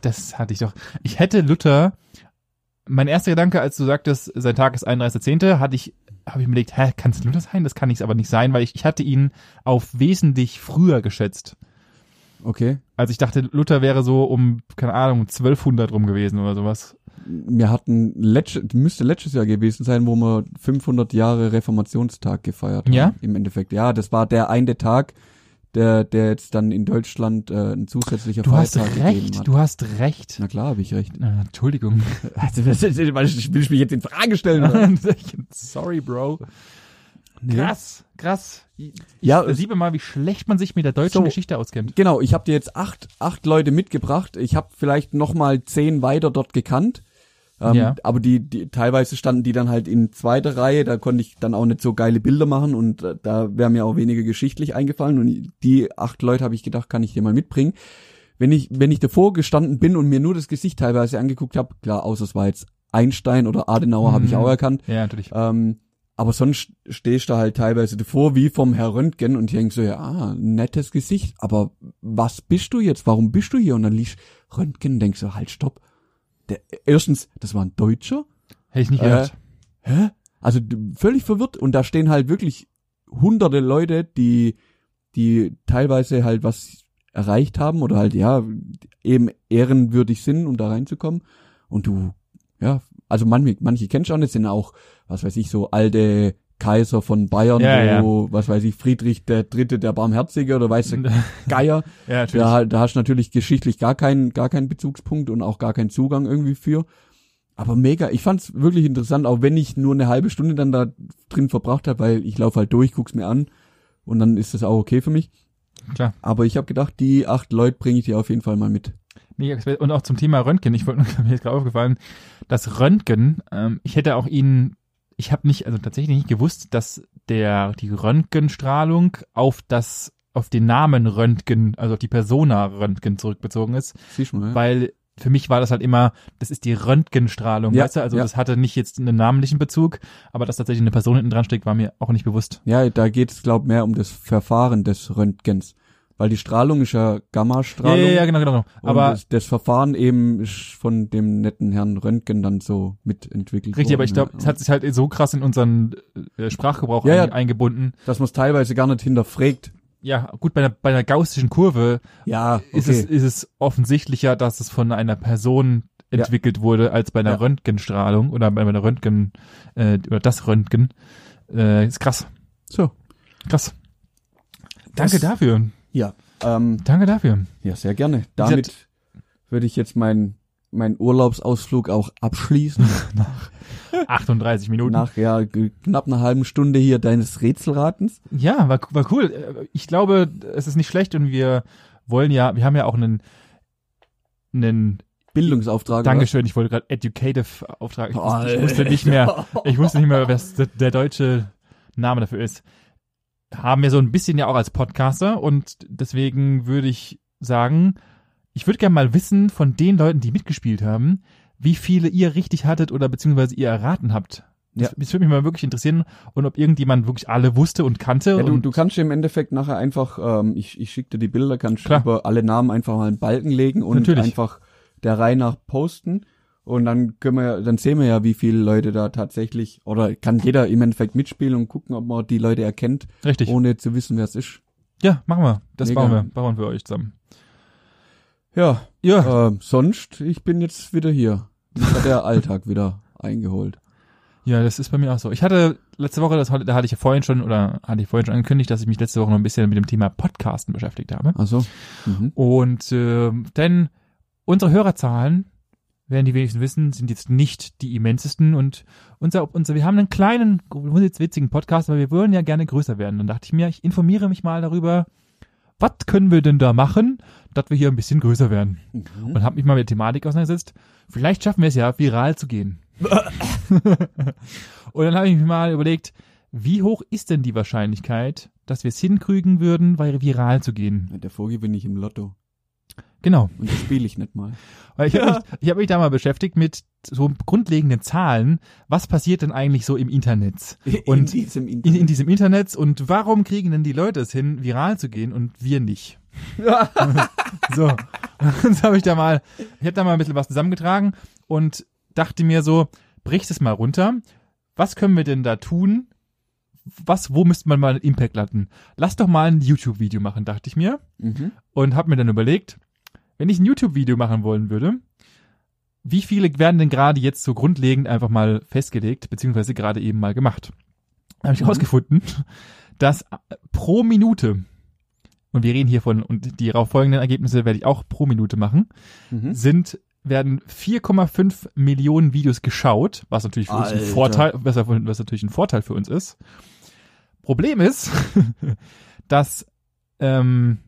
das hatte ich doch. Ich hätte Luther, mein erster Gedanke, als du sagtest, sein Tag ist 31.10., hatte ich, habe ich mir überlegt, hä, kann es Luther sein? Das kann ich aber nicht sein, weil ich, ich hatte ihn auf wesentlich früher geschätzt. Okay. Also ich dachte, Luther wäre so um, keine Ahnung, 1200 rum gewesen oder sowas. Wir hatten, letzt, müsste letztes Jahr gewesen sein, wo wir 500 Jahre Reformationstag gefeiert haben. Ja? Im Endeffekt. Ja, das war der eine Tag, der, der jetzt dann in Deutschland äh, ein zusätzlicher Du hast Feiertag gegeben recht, hat. du hast recht. Na klar, habe ich recht. Äh, Entschuldigung. (laughs) Also, was ist- was- will ich mich jetzt in Frage stellen? (laughs) Sorry, Bro. Nee. Krass, krass. Ja, Da sieht man mal, wie schlecht man sich mit der deutschen So. Geschichte auskennt. Genau, ich habe dir jetzt acht, acht Leute mitgebracht. Ich habe vielleicht noch mal zehn weiter dort gekannt. Ähm, Ja. Aber die, die teilweise standen die dann halt in zweiter Reihe. Da konnte ich dann auch nicht so geile Bilder machen und äh, da wäre mir auch weniger geschichtlich eingefallen. Und die acht Leute habe ich gedacht, kann ich dir mal mitbringen. Wenn ich wenn ich davor gestanden bin und mir nur das Gesicht teilweise angeguckt habe, klar, außer es war jetzt Einstein oder Adenauer, habe ich Mhm. auch erkannt. Ja, natürlich. Ähm, aber sonst stehst du halt teilweise davor wie vom Herr Röntgen und ich denk so, ja, ah, nettes Gesicht, aber was bist du jetzt? Warum bist du hier? Und dann liest Röntgen und denkst so, halt, stopp. Der, erstens, das war ein Deutscher. Hätte ich nicht Äh, gedacht. Hä? Also völlig verwirrt und da stehen halt wirklich hunderte Leute, die, die teilweise halt was erreicht haben oder halt, ja, eben ehrenwürdig sind, um da reinzukommen. Und du, ja, also manche, manche kennst du auch nicht, sind auch, was weiß ich, so alte Kaiser von Bayern, Ja, wo, was weiß ich, Friedrich der Dritte, der Barmherzige oder weißt du, (laughs) Geier. ja, natürlich. Da, da hast du natürlich geschichtlich gar keinen, gar keinen Bezugspunkt und auch gar keinen Zugang irgendwie für. Aber mega, ich fand's wirklich interessant, auch wenn ich nur eine halbe Stunde dann da drin verbracht habe, weil ich laufe halt durch, guck's mir an und dann ist das auch okay für mich. Klar. Aber ich habe gedacht, die acht Leute bringe ich dir auf jeden Fall mal mit. Mega Und auch zum Thema Röntgen. Ich wollte (laughs) mir ist gerade aufgefallen, das Röntgen, ähm, ich hätte auch Ihnen, ich habe nicht, also tatsächlich nicht gewusst, dass der die Röntgenstrahlung auf das, auf den Namen Röntgen, also auf die Persona Röntgen zurückbezogen ist, mal, ja? weil für mich war das halt immer, das ist die Röntgenstrahlung, Ja, weißt du? Also ja. das hatte nicht jetzt einen namentlichen Bezug, aber dass tatsächlich eine Person hinten dran steckt, war mir auch nicht bewusst. Ja, da geht es, glaub mehr um das Verfahren des Röntgens. Weil die Strahlung ist ja Ja, Gammastrahlung. ja, ja, genau, genau. genau. Und Aber das, das Verfahren eben ist von dem netten Herrn Röntgen dann so mitentwickelt richtig, aber worden. ich glaube, ja. es hat sich halt so krass in unseren äh, Sprachgebrauch Ja, ja. ein- eingebunden. dass man es teilweise gar nicht hinterfragt. Ja, gut, bei einer, bei einer gaussischen Kurve Ja, ist, es, ist es offensichtlicher, dass es von einer Person Ja. entwickelt wurde, als bei einer Ja. Röntgenstrahlung oder bei einer Röntgen, äh, oder das Röntgen. Äh, ist krass. so. Krass. Danke Das- dafür. Ja, ähm, Danke dafür. ja, sehr gerne. Damit würde ich jetzt meinen mein Urlaubsausflug auch abschließen. (laughs) 38 Minuten. Nach ja knapp einer halben Stunde hier deines Rätselratens. Ja, war, war cool. Äh, Ich glaube, es ist nicht schlecht und wir wollen ja, wir haben ja auch einen, einen Bildungsauftrag. Dankeschön, ich wollte gerade Educative Auftrag. Ich, oder? wusste, ich wusste nicht mehr, (laughs) ich wusste nicht mehr, was der deutsche Name dafür ist. Haben wir so ein bisschen ja auch als Podcaster und deswegen würde ich sagen, ich würde gerne mal wissen von den Leuten, die mitgespielt haben, wie viele ihr richtig hattet oder beziehungsweise ihr erraten habt. Das, Ja. das würde mich mal wirklich interessieren und ob irgendjemand wirklich alle wusste und kannte. Ja, du, und du kannst im Endeffekt nachher einfach, ähm, ich, ich schicke dir die Bilder, kannst Klar. über alle Namen einfach mal einen Balken legen und Natürlich. einfach der Reihe nach posten. Und dann können wir, ja- dann sehen wir ja, wie viele Leute da tatsächlich, oder kann jeder im Endeffekt mitspielen und gucken, ob man die Leute erkennt, richtig. ohne zu wissen, wer es ist. Ja, machen wir. Das Mega. bauen wir, bauen wir euch zusammen. Ja, Ja, ähm, sonst, ich bin jetzt wieder hier. Mich hat der (laughs) Alltag wieder eingeholt. Ja, das ist bei mir auch so. Ich hatte letzte Woche, das, da hatte ich ja vorhin schon, oder hatte ich vorhin schon angekündigt, dass ich mich letzte Woche noch ein bisschen mit dem Thema Podcasten beschäftigt habe. Also, mhm. Und äh, denn unsere Hörerzahlen, werden die wenigsten wissen, sind jetzt nicht die immensesten und unser, unser, wir haben einen kleinen, witzigen Podcast, aber wir wollen ja gerne größer werden. Dann dachte ich mir, ich informiere mich mal darüber, was können wir denn da machen, dass wir hier ein bisschen größer werden. Mhm. Und habe mich mal mit der Thematik auseinandergesetzt. Vielleicht schaffen wir es ja, viral zu gehen. (laughs) und dann habe ich mir mal überlegt, wie hoch ist denn die Wahrscheinlichkeit, dass wir es hinkriegen würden, weil viral zu gehen? Der Vogel bin ich im Lotto. Genau. Und das spiele ich nicht mal. (laughs) Ich habe mich, ich hab mich da mal beschäftigt mit so grundlegenden Zahlen. Was passiert denn eigentlich so im Internet? Und in diesem In, in diesem Internet und warum kriegen denn die Leute es hin, viral zu gehen und wir nicht? (laughs) (laughs) so, jetzt habe ich da mal, ich habe da mal ein bisschen was zusammengetragen und dachte mir so, brichst es mal runter. Was können wir denn da tun? Was, wo müsste man mal einen Impact landen? Lass doch mal ein YouTube-Video machen, dachte ich mir mhm. und habe mir dann überlegt, wenn ich ein YouTube-Video machen wollen würde, wie viele werden denn gerade jetzt so grundlegend einfach mal festgelegt, beziehungsweise gerade eben mal gemacht? Da habe ich Mhm. herausgefunden, dass pro Minute, und wir reden hier von, und die darauf folgenden Ergebnisse werde ich auch pro Minute machen, Mhm. sind, werden 4,5 Millionen Videos geschaut, was natürlich für uns ein. Vorteil, was, was natürlich ein Vorteil für uns ist. Problem ist, (laughs) dass, ähm,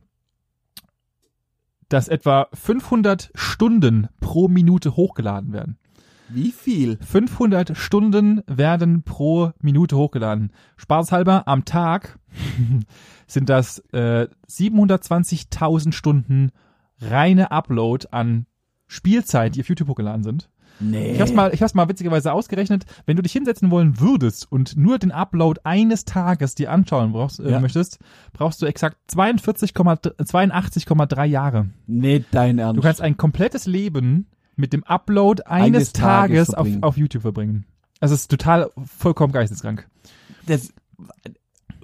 dass etwa 500 Stunden pro Minute hochgeladen werden. Wie viel? 500 Stunden werden pro Minute hochgeladen. Spaßhalber am Tag (laughs) sind das äh, 720.000 Stunden reine Upload an Spielzeit, die auf YouTube hochgeladen sind. Nee. Ich hab's mal, ich hab's mal witzigerweise ausgerechnet. Wenn du dich hinsetzen wollen würdest und nur den Upload eines Tages dir anschauen brauchst, äh, Ja. möchtest, brauchst du exakt 42, 82,3 Jahre. Nee, dein Ernst. Du kannst ein komplettes Leben mit dem Upload eines, Eines Tages Tages, auf, auf YouTube verbringen. Also es ist total vollkommen geisteskrank. das,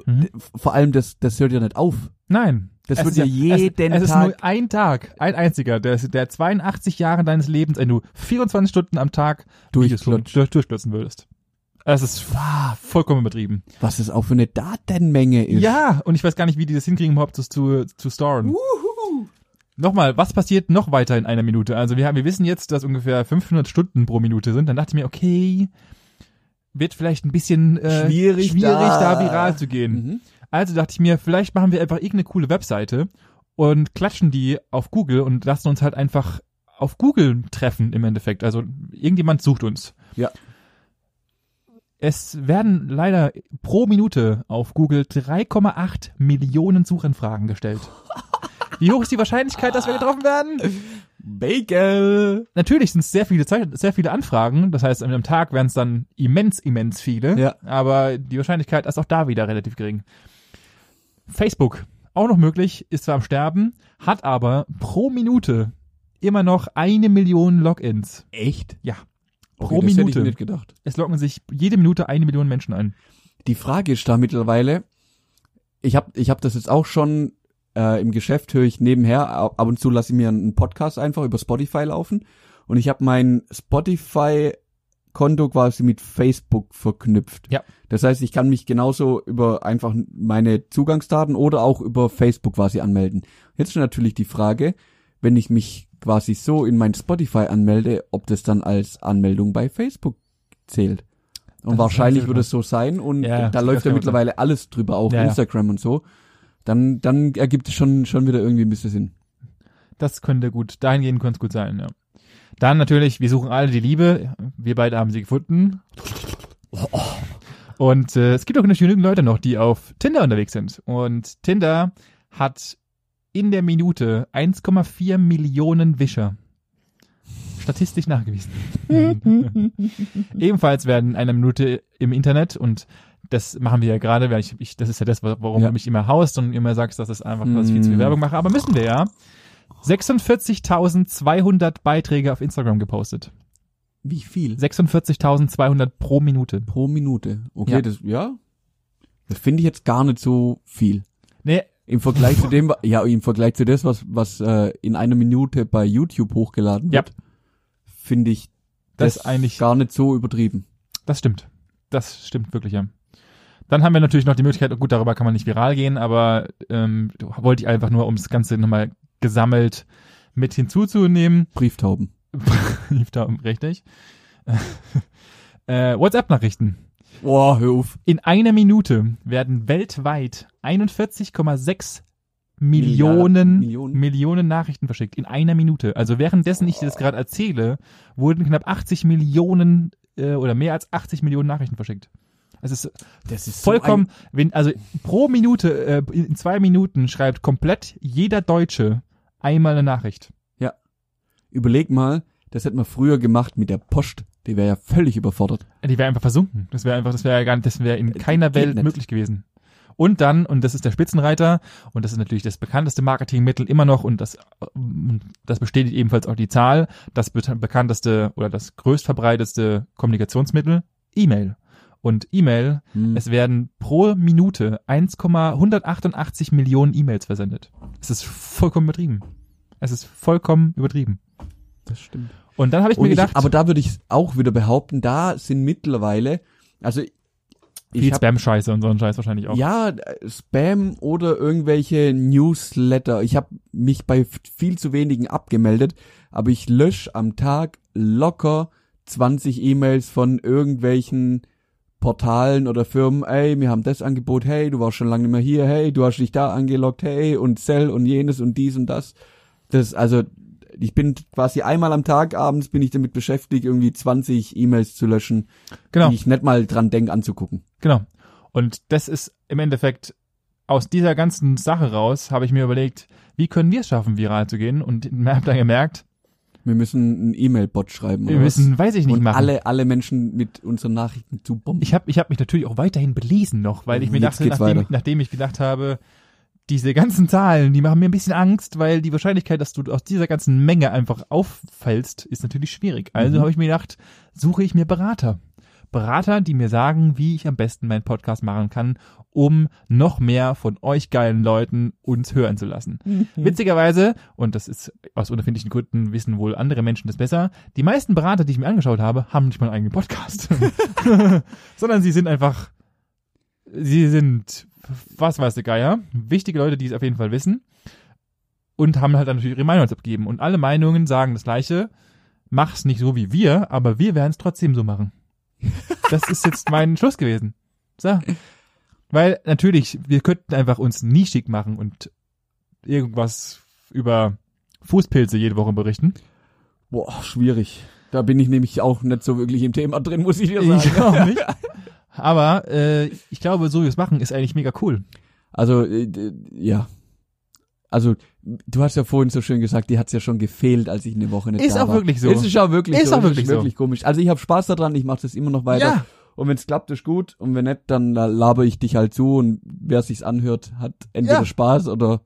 Mhm. vor allem, das, das hört ja nicht auf. Nein. Das Es wird ist ja jeden es, es ist Tag- nur ein Tag, ein einziger, der, der 82 Jahre deines Lebens, wenn du 24 Stunden am Tag Videos Durchklutscht. durch, durchstürzen würdest. Es ist vollkommen übertrieben. Was das auch für eine Datenmenge ist. Ja, und ich weiß gar nicht, wie die das hinkriegen, überhaupt das zu, zu storen. Nochmal, was passiert noch weiter in einer Minute? Also wir haben, wir wissen jetzt, dass ungefähr 500 Stunden pro Minute sind. Dann dachte ich mir, okay, wird vielleicht ein bisschen äh, Schwierig schwierig da. da viral zu gehen. Mhm. Also dachte ich mir, vielleicht machen wir einfach irgendeine coole Webseite und klatschen die auf Google und lassen uns halt einfach auf Google treffen im Endeffekt. Also irgendjemand sucht uns. Ja. Es werden leider pro Minute auf Google 3,8 Millionen Suchanfragen gestellt. (laughs) Wie hoch ist die Wahrscheinlichkeit, dass wir getroffen werden? Bagel. Natürlich sind es sehr viele sehr viele Anfragen. Das heißt, am Tag wären es dann immens, immens viele. Ja. Aber die Wahrscheinlichkeit ist auch da wieder relativ gering. Facebook, auch noch möglich, ist zwar am Sterben, hat aber pro Minute immer noch eine Million Logins. Echt? Ja. Okay, Pro das hätte Minute. ich nicht gedacht. Es loggen sich jede Minute eine Million Menschen ein. Die Frage ist da mittlerweile, ich habe ich hab das jetzt auch schon äh, im Geschäft, höre ich nebenher, ab und zu lasse ich mir einen Podcast einfach über Spotify laufen und ich habe mein Spotify-Konto quasi mit Facebook verknüpft. Ja. Das heißt, ich kann mich genauso über einfach meine Zugangsdaten oder auch über Facebook quasi anmelden. Jetzt ist natürlich die Frage, wenn ich mich quasi so in mein Spotify anmelde, ob das dann als Anmeldung bei Facebook zählt. Und ist wahrscheinlich wird es so sein und Ja, da das läuft ja mittlerweile alles drüber, auch Ja, ja. Instagram und so. Dann, dann ergibt es schon, schon wieder irgendwie ein bisschen Sinn. Das könnte gut, dahingehend könnte es gut sein, ja. Dann natürlich, wir suchen alle die Liebe. Wir beide haben sie gefunden. Und äh, es gibt auch genügend Leute noch, die auf Tinder unterwegs sind. Und Tinder hat in der Minute 1,4 Millionen Wischer. Statistisch nachgewiesen. (laughs) (laughs) Ebenfalls werden in einer Minute im Internet und das machen wir ja gerade, weil ich, ich das ist ja das, warum Ja. du mich immer haust und immer sagst, dass es einfach, dass ich viel zu viel Mm. Werbung mache. Aber müssen wir ja. 46.200 Beiträge auf Instagram gepostet. Wie viel? 46.200 pro Minute. Pro Minute. Okay, Ja. das, ja. Das finde ich jetzt gar nicht so viel. Nee, Im Vergleich zu dem, (laughs) ja, im Vergleich zu das, was, was äh, in einer Minute bei YouTube hochgeladen Ja. wird, finde ich Das das, eigentlich- gar nicht so übertrieben. Das stimmt. Das stimmt wirklich, ja. Dann haben wir natürlich noch die Möglichkeit, gut, darüber kann man nicht viral gehen, aber ähm, wollte ich einfach nur, um das Ganze nochmal gesammelt mit hinzuzunehmen. Brieftauben. (laughs) Da richtig. (laughs) äh, WhatsApp-Nachrichten. Boah, hör auf. In einer Minute werden weltweit 41,6 Millionen, Millionen. Millionen Nachrichten verschickt. In einer Minute. Also währenddessen ich dir das gerade erzähle, wurden knapp 80 Millionen äh, oder mehr als 80 Millionen Nachrichten verschickt. Es ist ist vollkommen, wenn, also pro Minute, äh, in zwei Minuten schreibt komplett jeder Deutsche einmal eine Nachricht. Überleg mal, das hätte man früher gemacht mit der Post. Die wäre ja völlig überfordert. Die wäre einfach versunken. Das wäre einfach, das wäre ja gar nicht, das wäre in keiner geht Welt nicht. möglich gewesen. Und dann, und das ist der Spitzenreiter, und das ist natürlich das bekannteste Marketingmittel immer noch, und das, ähm, das bestätigt ebenfalls auch die Zahl, das be bekannteste oder das größtverbreitetste Kommunikationsmittel, E-Mail. Und E-Mail, Hm. es werden pro Minute 1,188 Millionen E-Mails versendet. Es ist vollkommen übertrieben. Es ist vollkommen übertrieben. das stimmt. Und dann habe ich Und mir gedacht, ich, aber da würde ich auch wieder behaupten, da sind mittlerweile, also viel Spam-Scheiße und so ein Scheiß wahrscheinlich auch. ja Spam oder irgendwelche Newsletter. Ich habe mich bei viel zu wenigen abgemeldet, aber ich lösche am Tag locker 20 E-Mails von irgendwelchen Portalen oder Firmen, ey, wir haben das Angebot, hey, du warst schon lange nicht mehr hier, hey, du hast dich da angeloggt, hey, und Cell und jenes und dies und das. Das, also, ich bin quasi einmal am Tag abends bin ich damit beschäftigt, irgendwie 20 E-Mails zu löschen, Genau. die ich nicht mal dran denk anzugucken. Genau. Und das ist im Endeffekt aus dieser ganzen Sache raus, habe ich mir überlegt, wie können wir es schaffen, viral zu gehen? Und (laughs) habe dann gemerkt, Wir müssen einen E-Mail-Bot schreiben. wir oder was? müssen, weiß ich nicht, und machen. alle, alle Menschen mit unseren Nachrichten zu bomben. ich habe ich hab mich natürlich auch weiterhin belesen noch, weil ich mir Jetzt dachte, nachdem, weiter. nachdem ich gedacht habe, diese ganzen Zahlen, die machen mir ein bisschen Angst, weil die Wahrscheinlichkeit, dass du aus dieser ganzen Menge einfach auffällst, ist natürlich schwierig. Also Mhm. habe ich mir gedacht, suche ich mir Berater. Berater, die mir sagen, wie ich am besten meinen Podcast machen kann, um noch mehr von euch geilen Leuten uns hören zu lassen. Witzigerweise, und das ist aus unerfindlichen Gründen wissen wohl andere Menschen das besser, die meisten Berater, die ich mir angeschaut habe, haben nicht mal einen eigenen Podcast. (laughs) (laughs) Sondern sie sind einfach, sie sind, was weiß der Geier, wichtige Leute, die es auf jeden Fall wissen und haben halt dann natürlich ihre Meinung abgegeben. Und alle Meinungen sagen das Gleiche, mach's nicht so wie wir, aber wir werden es trotzdem so machen. Das ist jetzt mein Schluss gewesen. So. Weil natürlich, wir könnten einfach uns nischig machen und irgendwas über Fußpilze jede Woche berichten. Boah, schwierig. Da bin ich nämlich auch nicht so wirklich im Thema drin, muss ich dir sagen. Ich auch nicht. (laughs) Aber äh, ich glaube, so wie wir es machen, ist eigentlich mega cool. Also, äh, ja. Also, du hast ja vorhin so schön gesagt, die hat's ja schon gefehlt, als ich eine Woche nicht Ist da auch war. wirklich so. Ist es auch wirklich Ist so. auch wirklich ist so. wirklich komisch. Also, ich habe Spaß daran, ich mache das immer noch weiter. Ja. Und wenn's klappt, ist gut. Und wenn nicht, dann äh, laber ich dich halt zu und wer sich's anhört, hat entweder Ja. Spaß oder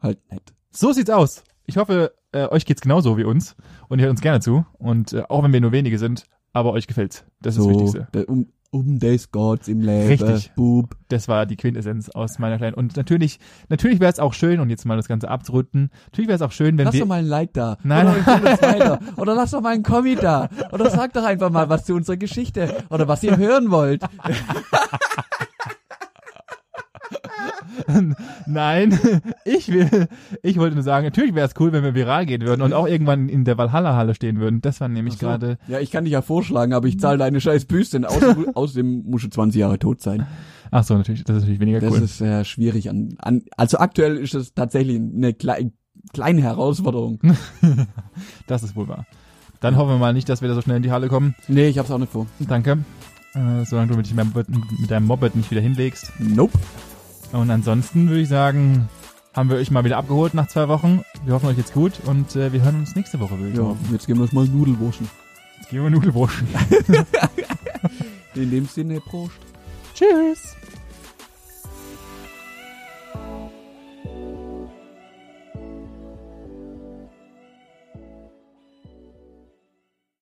halt nicht. So sieht's aus. Ich hoffe, äh, euch geht's genauso wie uns und ihr hört uns gerne zu. Und äh, auch wenn wir nur wenige sind, aber euch gefällt's. Das ist das so, Wichtigste. der- um, des Gottes im Leben. Richtig. Bub. Das war die Quintessenz aus meiner kleinen. Und natürlich, natürlich wäre es auch schön, und jetzt mal das Ganze abzurunden, natürlich wäre es auch schön, wenn Lass wir. doch mal ein Like da. Nein. Oder (laughs) weiter. Oder lass doch mal einen Kommi da. Oder sag doch einfach mal was zu unserer Geschichte. Oder was ihr hören wollt. (laughs) Nein, ich will, ich wollte nur sagen, natürlich wäre es cool, wenn wir viral gehen würden und auch irgendwann in der Valhalla-Halle stehen würden. Das war nämlich so. gerade. Ja, ich kann dich ja vorschlagen, aber ich zahle deine scheiß Büste. Aus, außerdem musst du 20 Jahre tot sein. Ach so, natürlich, das ist natürlich weniger Das cool. ist äh, schwierig. An, an, also aktuell ist es tatsächlich eine klei kleine Herausforderung. (laughs) Das ist wohl wahr. Dann hoffen wir mal nicht, dass wir da so schnell in die Halle kommen. Nee, ich hab's auch nicht vor. Danke. Äh, solange du mit, mit deinem Moped nicht wieder hinlegst. Nope. Und ansonsten würde ich sagen, haben wir euch mal wieder abgeholt nach zwei Wochen. Wir hoffen, euch geht's gut und äh, wir hören uns nächste Woche wieder. Ja, jetzt gehen wir uns mal Nudelwurschen. Jetzt gehen wir Nudelwurschen. (laughs) In dem Sinne, Prost. Tschüss.